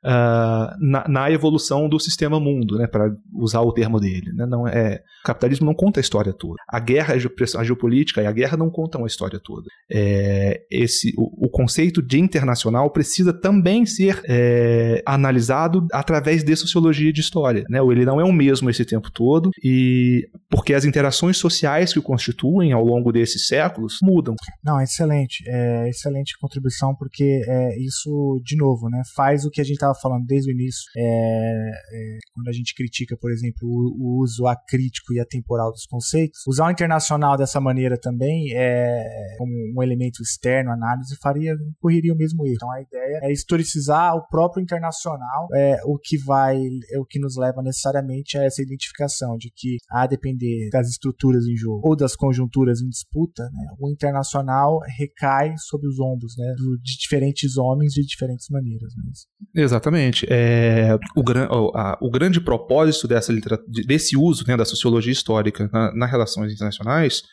uh, na, na, evolução do sistema mundo, né, para usar o termo dele. Né? Não é, o capitalismo não conta a história toda. A guerra, a geopolítica e a guerra não contam a história toda. É, esse, o, o, conceito de internacional precisa também ser é, analisado através de sociologia de história. Né? Ele não é o mesmo esse tempo todo, e porque as interações sociais que o constituem ao longo desses séculos mudam. Não, excelente. É, excelente contribuição, porque é, isso, de novo, né, faz o que a gente estava falando desde o início, é, é, quando a gente critica, por exemplo, o, o, uso acrítico e atemporal dos conceitos, usar o internacional dessa maneira também é como um elemento externo, análise, faria, correria o mesmo erro. Então a ideia é historicizar o próprio internacional, é, o que vai, é o que nos leva necessariamente a essa identificação de que, a depender das estruturas em jogo ou das conjunturas em disputa, né, o internacional recai sobre os ombros né, do, de diferentes homens de diferentes maneiras. Né? Exatamente. Exatamente. É, o, a, o, grande propósito dessa desse uso né, da sociologia histórica na, nas relações internacionais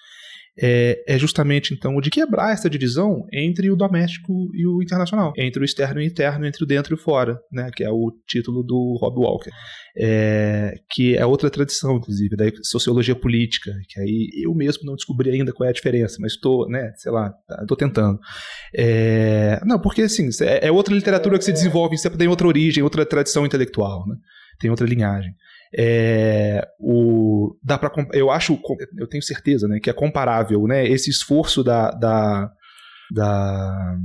é, é, justamente então o de quebrar essa divisão entre o doméstico e o internacional, entre o externo e o interno, entre o dentro e o fora, né, que é o título do Rob Walker, é, que é outra tradição, inclusive, da sociologia política, que aí eu mesmo não descobri ainda qual é a diferença, mas estou, né, sei lá, estou tá, tentando. É, não, porque assim, é, é outra literatura que se desenvolve, sempre tem outra origem, outra tradição intelectual, né, tem outra linhagem. É, o, dá pra, eu acho, eu tenho certeza né, que é comparável né, esse esforço da, da, da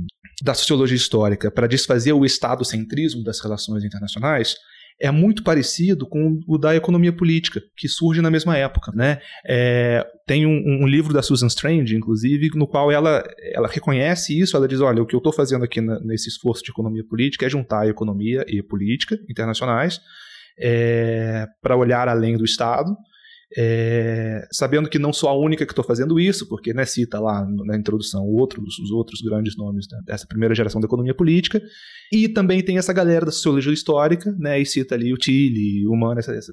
da sociologia histórica para desfazer o estado-centrismo das relações internacionais é muito parecido com o da economia política, que surge na mesma época. Né? É, tem um, um, livro da Susan Strange, inclusive, no qual ela, ela reconhece isso, ela diz, olha, o que eu estou fazendo aqui na, nesse esforço de economia política é juntar economia e política internacionais é, para olhar além do Estado, é, sabendo que não sou a única que estou fazendo isso, porque né, cita lá na introdução outros, os outros grandes nomes dessa primeira geração da economia política, e também tem essa galera da sociologia histórica, né, e cita ali o Tilly, o Humano, essa, essa,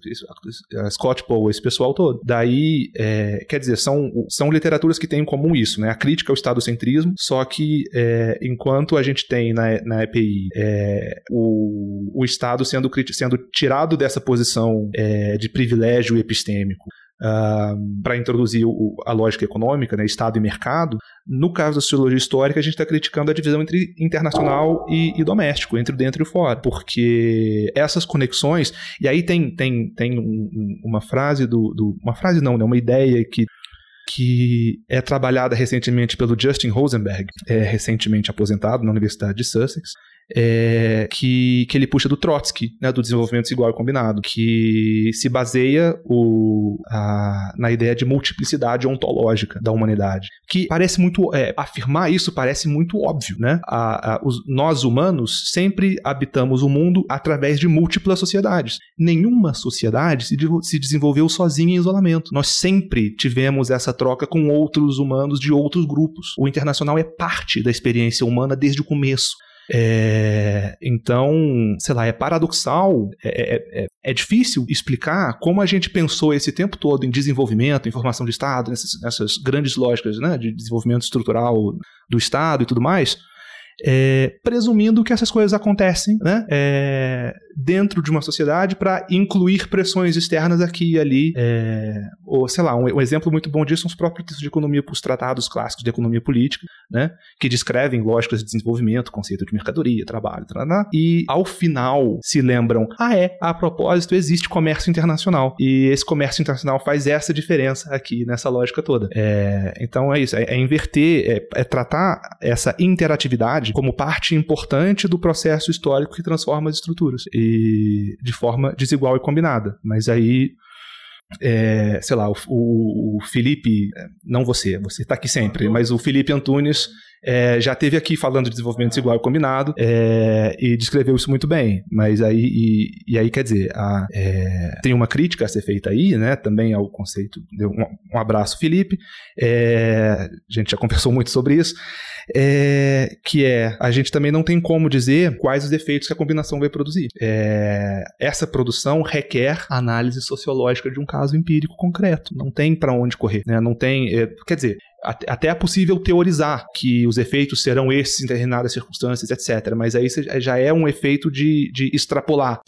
a Scott Poe, esse pessoal todo. Daí, é, quer dizer, são, são literaturas que têm em comum isso, né, a crítica ao estadocentrismo, só que é, enquanto a gente tem na, na EPI é, o, o Estado sendo, sendo tirado dessa posição é, de privilégio epistêmico uh, para introduzir o, a lógica econômica, né, Estado e mercado. No caso da sociologia histórica, a gente está criticando a divisão entre internacional e, e, doméstico, entre dentro e fora, porque essas conexões. E aí tem, tem, tem um, uma frase do, do. Uma frase não, né, uma ideia que que é trabalhada recentemente pelo Justin Rosenberg, é, recentemente aposentado na Universidade de Sussex, é, que, que ele puxa do Trotsky, né, do desenvolvimento desigual e combinado, que se baseia o, a, na ideia de multiplicidade ontológica da humanidade. Que parece muito. É, afirmar isso parece muito óbvio, né? A, a, os, nós humanos sempre habitamos o mundo através de múltiplas sociedades. Nenhuma sociedade se, se desenvolveu sozinha em isolamento. Nós sempre tivemos essa troca com outros humanos de outros grupos. O internacional é parte da experiência humana desde o começo. É, então, sei lá, é paradoxal, é, é, é, é, difícil explicar como a gente pensou esse tempo todo em desenvolvimento, em formação de Estado, nessas, nessas grandes lógicas né, de desenvolvimento estrutural do Estado e tudo mais, é, presumindo que essas coisas acontecem né, é, dentro de uma sociedade para incluir pressões externas aqui e ali. É, ou, sei lá, um, um, exemplo muito bom disso são os próprios textos de economia os tratados clássicos de economia política, né, que descrevem lógicas de desenvolvimento, conceito de mercadoria, trabalho, e ao final se lembram: ah, é, a propósito, existe comércio internacional. E esse comércio internacional faz essa diferença aqui nessa lógica toda. É, então é isso, é, é inverter, é, é tratar essa interatividade como parte importante do processo histórico que transforma as estruturas e de forma desigual e combinada. Mas aí é, sei lá, o, o, Felipe, é, não você, você está aqui sempre, mas o Felipe Antunes é, já teve aqui falando de desenvolvimento desigual e combinado é, e descreveu isso muito bem. Mas aí, e, e aí quer dizer, a, é, tem uma crítica a ser feita aí, né? Também ao conceito. Um, um abraço, Felipe. É, a gente já conversou muito sobre isso é, que é a gente também não tem como dizer quais os efeitos que a combinação vai produzir. É, essa produção requer análise sociológica de um caso empírico concreto. Não tem para onde correr, né? Não tem, quer dizer, até é possível teorizar que os efeitos serão esses em determinadas circunstâncias, etc. Mas aí já é um efeito de, de extrapolar.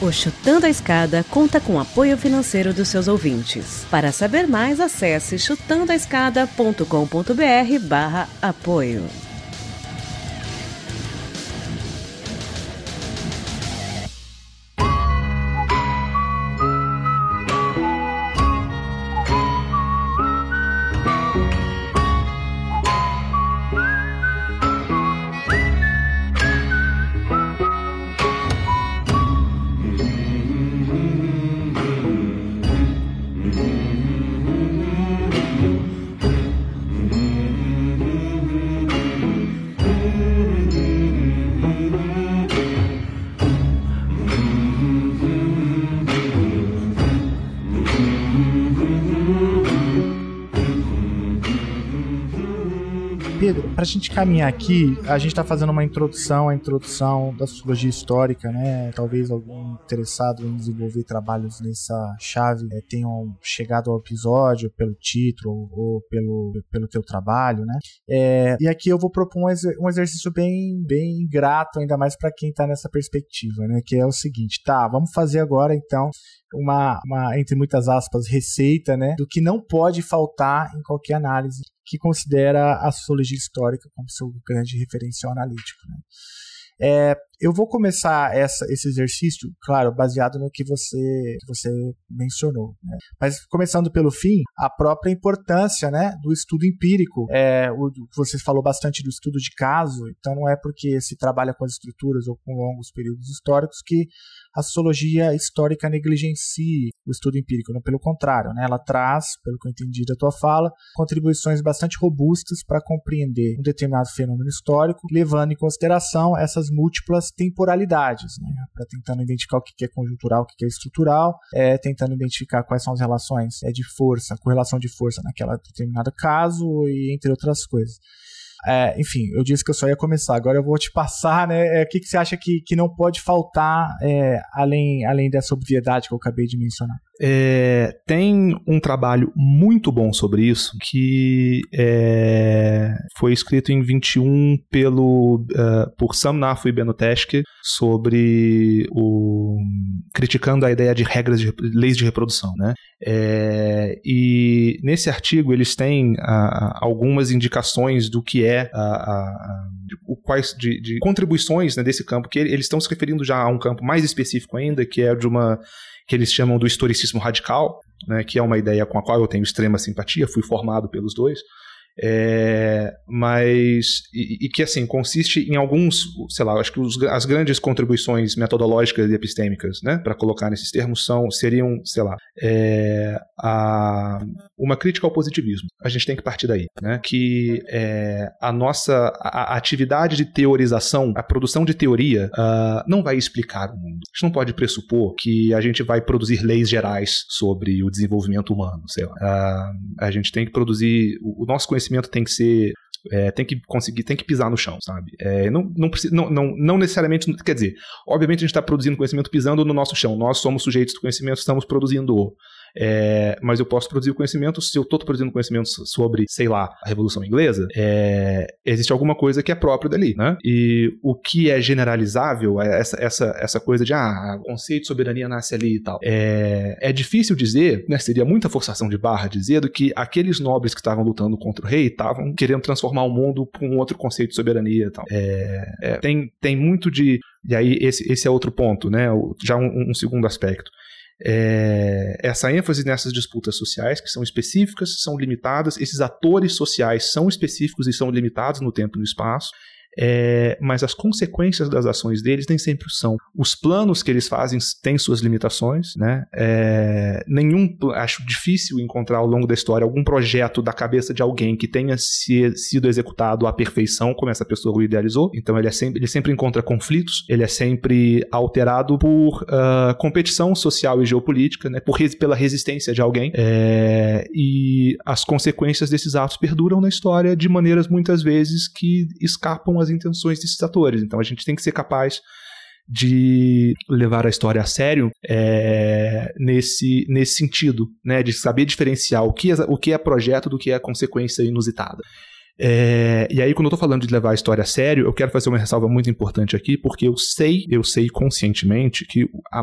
O Chutando a Escada conta com apoio financeiro dos seus ouvintes. Para saber mais, acesse chutandoaescada.com.br barra apoio. Para a gente caminhar aqui, a gente está fazendo uma introdução, a introdução da sociologia histórica, né? Talvez algum interessado em desenvolver trabalhos nessa chave é, tenham chegado ao episódio pelo título ou pelo, pelo teu trabalho, né? É, e aqui eu vou propor um, um exercício bem, bem grato, ainda mais para quem está nessa perspectiva, né? Que é o seguinte, tá? Vamos fazer agora então uma, uma, entre muitas aspas, receita, né, do que não pode faltar em qualquer análise que considera a sociologia histórica como seu grande referencial analítico. Né. É, eu vou começar essa, esse exercício, claro, baseado no que você, que você mencionou. Né? Mas começando pelo fim, a própria importância né, do estudo empírico. É, o, você falou bastante do estudo de caso, então não é porque se trabalha com as estruturas ou com longos períodos históricos que a sociologia histórica negligencie o estudo empírico. Não, pelo contrário, né, ela traz, pelo que eu entendi da tua fala, contribuições bastante robustas para compreender um determinado fenômeno histórico, levando em consideração essas múltiplas temporalidades, né, para tentando identificar o que é conjuntural, o que é estrutural, é, tentando identificar quais são as relações é, de força, correlação de força naquela determinado caso e entre outras coisas. É, enfim, eu disse que eu só ia começar. Agora eu vou te passar, né? É, o que, que você acha que, que não pode faltar é, além, além dessa obviedade que eu acabei de mencionar? É, tem um trabalho muito bom sobre isso que é, foi escrito em 21 pelo, uh, por Sam Nafu e Beno Teske sobre o criticando a ideia de regras de leis de reprodução, né? É, e nesse artigo eles têm uh, algumas indicações do que é uh, quais de, de contribuições né, desse campo que eles estão se referindo já a um campo mais específico ainda que é de uma que eles chamam do historicismo radical, né, que é uma ideia com a qual eu tenho extrema simpatia, fui formado pelos dois, é, mas e, e, que assim consiste em alguns, sei lá, acho que os, as grandes contribuições metodológicas e epistêmicas, né, para colocar nesses termos são seriam, sei lá, é, a, uma crítica ao positivismo. A gente tem que partir daí, né, que é, a nossa a, a, atividade de teorização, a produção de teoria, uh, não vai explicar o mundo. A gente não pode pressupor que a gente vai produzir leis gerais sobre o desenvolvimento humano, sei lá. Uh, a gente tem que produzir o, o nosso conhecimento conhecimento tem que ser é, tem que conseguir, tem que pisar no chão, sabe? É, não, não, não, não, não necessariamente, quer dizer, obviamente a gente está produzindo conhecimento pisando no nosso chão. Nós somos sujeitos do conhecimento, estamos produzindo é, mas eu posso produzir conhecimento, se eu estou produzindo conhecimento sobre, sei lá, a Revolução Inglesa, é, existe alguma coisa que é próprio dali, né? E o que é generalizável, é essa, essa, essa coisa de, ah, o conceito de soberania nasce ali e tal. É, é difícil dizer, né, seria muita forçação de barra dizer do que aqueles nobres que estavam lutando contra o rei estavam querendo transformar o mundo com um outro conceito de soberania e tal. É, é, tem, tem muito de. E aí, esse, esse é outro ponto, né? Já um, um segundo aspecto é, essa ênfase nessas disputas sociais, que são específicas, são limitadas, esses atores sociais são específicos e são limitados no tempo e no espaço, é, mas as consequências das ações deles nem sempre são. Os planos que eles fazem têm suas limitações, né? É, nenhum, acho difícil encontrar ao longo da história algum projeto da cabeça de alguém que tenha se, sido executado à perfeição, como essa pessoa o idealizou. Então ele, é sempre, ele sempre encontra conflitos, ele é sempre alterado por uh, competição social e geopolítica, né? Por, pela resistência de alguém. É, e as consequências desses atos perduram na história de maneiras muitas vezes que escapam às intenções desses atores. Então a gente tem que ser capaz de levar a história a sério é, nesse, nesse sentido, né, de saber diferenciar o que, é, o que é projeto do que é consequência inusitada. É, e aí, quando eu tô falando de levar a história a sério, eu quero fazer uma ressalva muito importante aqui, porque eu sei, eu sei conscientemente que a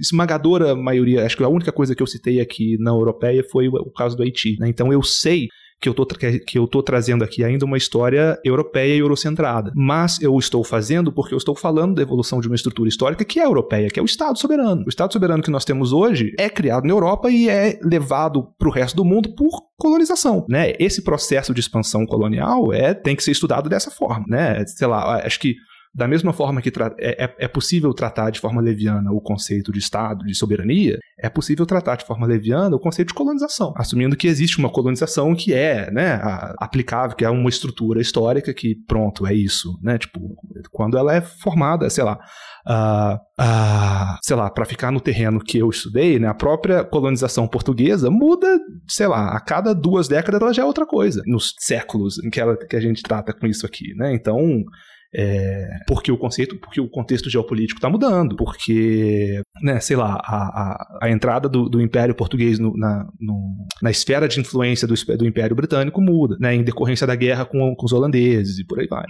esmagadora maioria, acho que a única coisa que eu citei aqui na europeia foi o, o caso do Haiti. Né? Então eu sei que eu tô, que eu tô trazendo aqui ainda uma história europeia e eurocentrada. Mas eu estou fazendo porque eu estou falando da evolução de uma estrutura histórica que é europeia, que é o Estado soberano. O Estado soberano que nós temos hoje é criado na Europa e é levado para o resto do mundo por colonização, né? Esse processo de expansão colonial é tem que ser estudado dessa forma, né? Sei lá, acho que da mesma forma que é, é, é, possível tratar de forma leviana o conceito de Estado, de soberania, é possível tratar de forma leviana o conceito de colonização, assumindo que existe uma colonização que é né, a, aplicável, que é uma estrutura histórica que, pronto, é isso. Né? Tipo, quando ela é formada, sei lá, Uh, uh, sei lá, para ficar no terreno que eu estudei, né, a própria colonização portuguesa muda, sei lá, a cada duas décadas ela já é outra coisa, nos séculos em que, ela, que a gente trata com isso aqui, né? Então, é, porque o conceito, porque o contexto geopolítico está mudando, porque, né, sei lá, a, a, a entrada do, do, Império Português no, na, no, na esfera de influência do, do Império Britânico muda, né, em decorrência da guerra com, com os holandeses e por aí vai.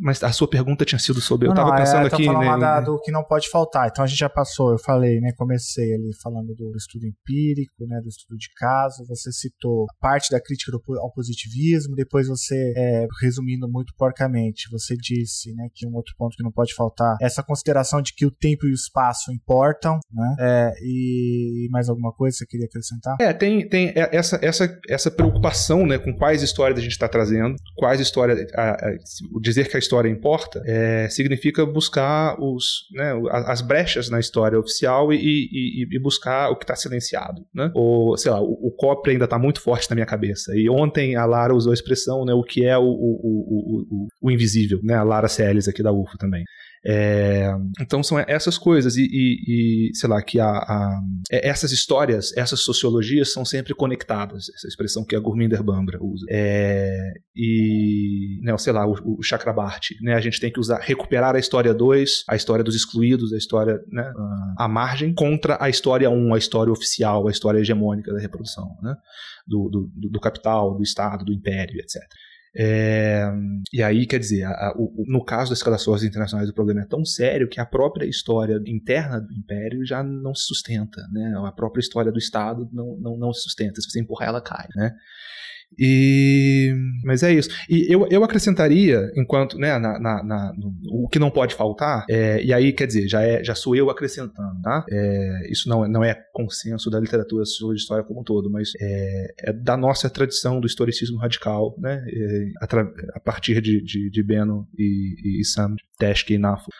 Mas a sua pergunta tinha sido sobre. Não, eu tava não, pensando é, aqui. falando né, da- do que não pode faltar. Então a gente já passou, eu falei, né? Comecei ali falando do estudo empírico, né? Do estudo de caso. Você citou parte da crítica do ao positivismo. Depois você, é, resumindo muito porcamente, você disse, né? Que um outro ponto que não pode faltar é essa consideração de que o tempo e o espaço importam, né? É, e mais alguma coisa que você queria acrescentar? É, tem, tem essa, essa, essa preocupação né, com quais histórias a gente está trazendo, quais histórias. a- a- dizer que a história importa é, significa buscar os, né, as brechas na história oficial e, e- e buscar o que está silenciado. Né? Ou, sei lá, o, o Copre ainda está muito forte na minha cabeça. E ontem a Lara usou a expressão, né, o que é o, o, o, o, o invisível, né? A Lara Celes aqui da UFO também. É, então são essas coisas e, e- e, sei lá que a, a- é- essas histórias, essas sociologias são sempre conectadas. Essa expressão que a Gurminder Bambra usa. É, e né, sei lá o, o Chakrabarti, né? A gente tem que usar recuperar a história 2, a história dos excluídos, a história né, a margem contra a história 1, um, a história oficial, a história hegemônica da reprodução, né? Do, do, do- do capital, do Estado, do império, etc. É, e aí, quer dizer, a- a- o- no caso das cadastras internacionais, o problema é tão sério que a própria história interna do império já não se sustenta, né? A própria história do Estado não, não, não se sustenta. Se você empurrar, ela cai, né? E, mas é isso. E eu, eu acrescentaria, enquanto, né, na, na- na- no- o que não pode faltar, é, e aí, quer dizer, já, é, já sou eu acrescentando, tá? É, isso não, é- não é consenso da literatura sobre história como um todo, mas é, é da nossa tradição do historicismo radical, né? É, atra- a partir de, de, de Beno e, e Sam Teskey e Nafo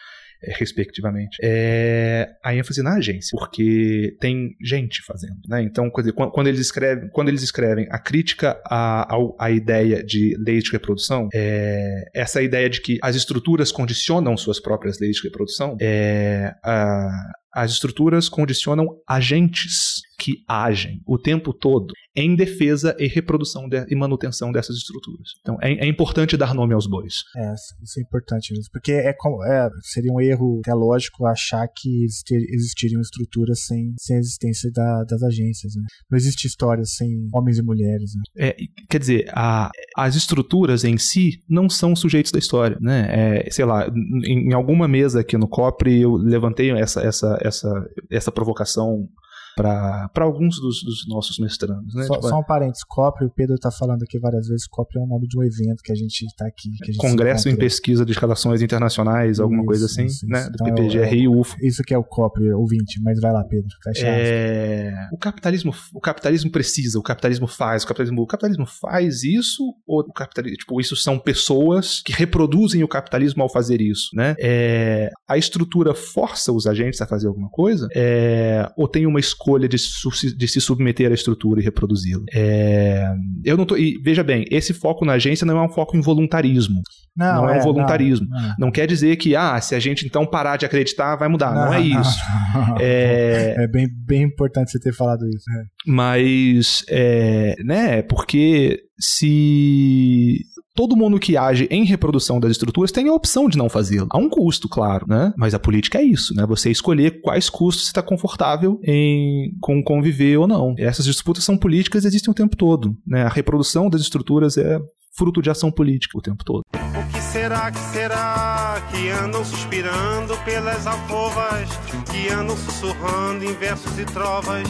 respectivamente, é a ênfase na agência, porque tem gente fazendo, né? Então, quando, eles escrevem, quando eles escrevem a crítica à, à ideia de leis de reprodução, é, essa ideia de que as estruturas condicionam suas próprias leis de reprodução, é, a- as estruturas condicionam agentes que agem o tempo todo em defesa e reprodução de- e manutenção dessas estruturas. Então, é, é importante dar nome aos bois. É, isso é importante mesmo. Porque é, como- é, seria um erro teológico achar que existir- existiriam estruturas sem, sem a existência da- das agências. Né? Não existe história sem homens e mulheres. Né? É, quer dizer, a- as estruturas em si não são sujeitos da história, né? É, sei lá, em, em alguma mesa aqui no COPRE eu levantei essa, essa, essa, essa provocação para alguns dos, dos nossos mestrandos, né? Só, Tipo, só um parênteses, COPRE, o Pedro tá falando aqui várias vezes, COPRE é o nome de um evento que a gente tá aqui. Gente Congresso em. Pesquisa de Escalações Internacionais, alguma Isso, coisa assim, isso, né? isso. Do Então, PPGR e UFO. Isso que é o COPRE, ouvinte, mas vai lá, Pedro, fecha. É, o capitalismo o capitalismo precisa o capitalismo faz o capitalismo o capitalismo faz isso ou o capitalismo tipo isso são pessoas que reproduzem o capitalismo ao fazer isso né É, a estrutura força os agentes a fazer alguma coisa É, ou tem uma escolha de, su- de se submeter à estrutura e reproduzi-la É, eu não tô e veja bem esse foco na agência não é um foco em voluntarismo não é um voluntarismo. não. não quer dizer que ah se a gente então parar de acreditar vai mudar não, é isso não. é, É bem, bem importante você ter falado isso. né? Mas, é, né, porque se todo mundo que age em reprodução das estruturas tem a opção de não fazê-lo. Há um custo, claro, né? Mas a política é isso, né? Você escolher quais custos você está confortável em com conviver ou não. Essas disputas são políticas e existem o tempo todo, né? A reprodução das estruturas é fruto de ação política o tempo todo. O que será, que será que andam suspirando pelas alcovas, que andam sussurrando em versos e trovas,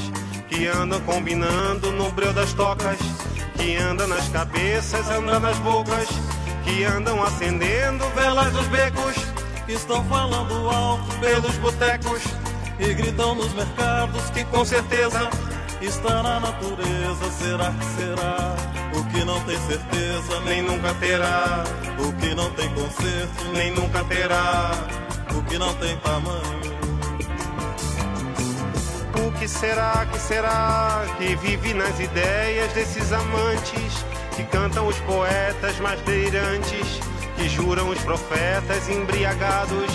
que andam combinando no breu das tocas, que andam nas cabeças, andam nas bocas, que andam acendendo velas nos becos, estão falando alto pelos botecos, e gritam nos mercados que com certeza está na natureza. Será que será? O que não tem certeza, nem nunca terá, o que não tem conserto, nem nunca terá. o que não tem tamanho. O que será, que será que vive nas ideias desses amantes que cantam os poetas mais delirantes, que juram os profetas embriagados?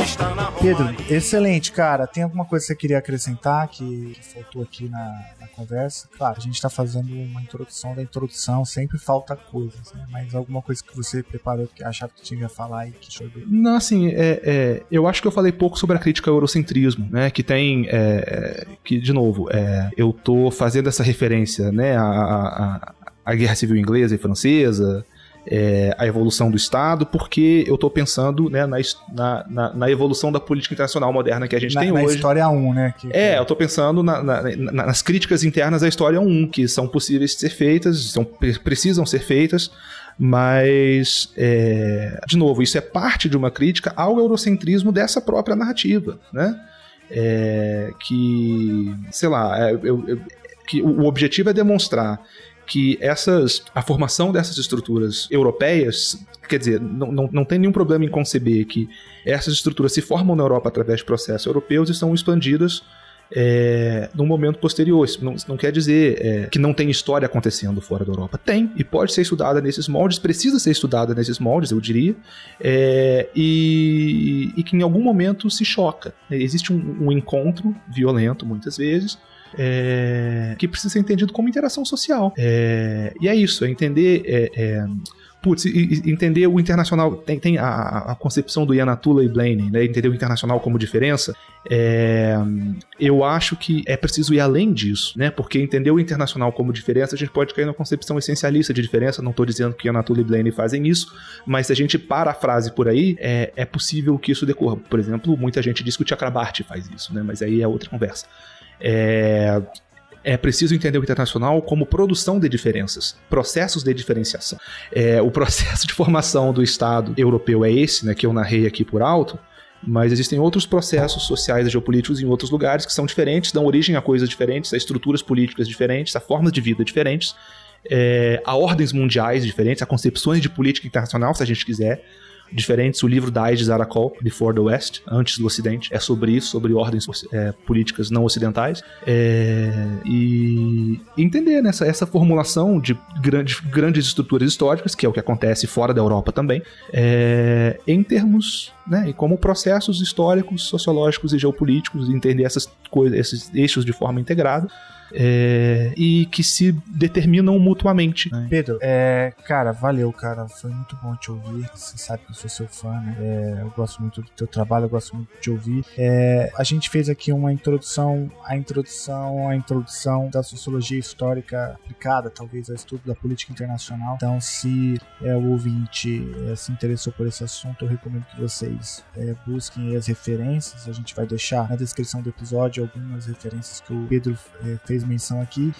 Está Pedro, excelente, cara. Tem alguma coisa que você queria acrescentar que, que faltou aqui na, na conversa? Claro, a gente tá fazendo uma introdução da introdução, sempre falta coisas, né? Mas alguma coisa que você preparou que achava que tinha que falar e que chegou. Não, assim, é, é, eu acho que eu falei pouco sobre a crítica ao eurocentrismo, né? Que tem, é, que de novo, é, eu tô fazendo essa referência, né? À, à- à Guerra Civil Inglesa e Francesa, é, a evolução do Estado, porque eu estou pensando né, na, na, na, evolução da política internacional moderna que a gente na, tem na hoje. Na história 1, né? Que, é, eu estou pensando na, nas críticas internas à história 1, que são possíveis de ser feitas, são, precisam ser feitas, mas, é, de novo, isso é parte de uma crítica ao eurocentrismo dessa própria narrativa, né? É, que, sei lá, é, eu, eu, que o objetivo é demonstrar que essas, a formação dessas estruturas europeias, quer dizer, não, não, não tem nenhum problema em conceber que essas estruturas se formam na Europa através de processos europeus e são expandidas é, num momento posterior. Isso não, não quer dizer é, que não tem história acontecendo fora da Europa. Tem, e pode ser estudada nesses moldes, precisa ser estudada nesses moldes, eu diria, é, e, e, que em algum momento se choca. Existe um, um encontro violento, muitas vezes, é, que precisa ser entendido como interação social. É, e é isso, é entender. É, é putz, entender o internacional. Tem, tem a, a, concepção do Yanatula e Blaine, né? Entender o internacional como diferença. É, eu acho que é preciso ir além disso, né? Porque entender o internacional como diferença, a gente pode cair na concepção essencialista de diferença. Não estou dizendo que Yanatula e Blaine fazem isso, mas se a gente para a frase por aí, é, é possível que isso decorra. Por exemplo, muita gente diz que o Chakrabarti faz isso, né? Mas aí é outra conversa. É, é preciso entender o internacional como produção de diferenças, processos de diferenciação. É, o processo de formação do Estado europeu é esse, né, que eu narrei aqui por alto, mas existem outros processos sociais e geopolíticos em outros lugares que são diferentes, dão origem a coisas diferentes, a estruturas políticas diferentes, a formas de vida diferentes, é, a ordens mundiais diferentes, a concepções de política internacional, se a gente quiser diferentes. O livro da Aide Zarakol, Before the West, Antes do Ocidente, é sobre isso, sobre ordens é, políticas não ocidentais. É, e entender nessa essa formulação de grandes, grandes estruturas históricas, que é o que acontece fora da Europa também, é, em termos né, e como processos históricos, sociológicos e geopolíticos, entender essas coisas, esses eixos de forma integrada é, e que se determinam mutuamente. Né? Pedro, é, cara, valeu, cara. Foi muito bom te ouvir. Você sabe que eu sou seu fã, né? É, eu gosto muito do teu trabalho, eu gosto muito de te ouvir. É, a gente fez aqui uma introdução, a introdução, a introdução da sociologia histórica aplicada, talvez, ao estudo da política internacional. Então, se é, o ouvinte é, se interessou por esse assunto, eu recomendo que vocês é, busquem as referências. A gente vai deixar na descrição do episódio algumas referências que o Pedro é, fez fez menção aqui.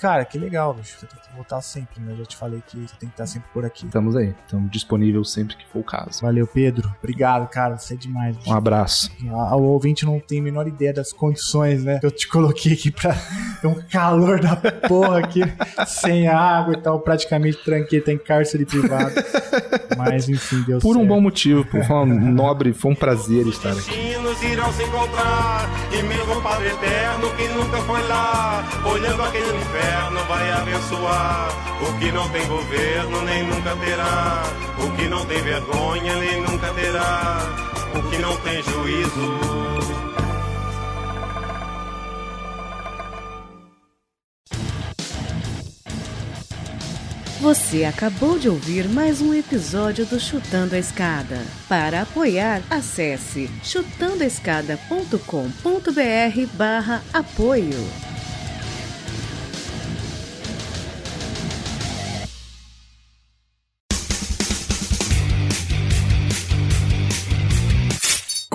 Cara, que legal, bicho. Você tem que voltar sempre, né? Eu já te falei que você tem que estar sempre por aqui. Estamos aí. Estamos disponíveis sempre que for o caso. Valeu, Pedro. Obrigado, cara. Você é demais. Bicho. Um abraço. O ouvinte não tem a menor ideia das condições, né? Que eu te coloquei aqui pra ter um calor da porra aqui, sem água e tal. Praticamente tranquei, tem cárcere privado. Mas, enfim, Deus Por certo. um bom motivo, por um nobre, foi um prazer estar aqui. irão se encontrar, e mesmo Padre Eterno que nunca foi lá, olhando aquele inferno inferno vai abençoar. O que não tem governo nem nunca terá. O que não tem vergonha nem nunca terá. O que não tem juízo. Você acabou de ouvir mais um episódio do Chutando a Escada. Para apoiar, acesse chutandoescada.com.br barra apoio.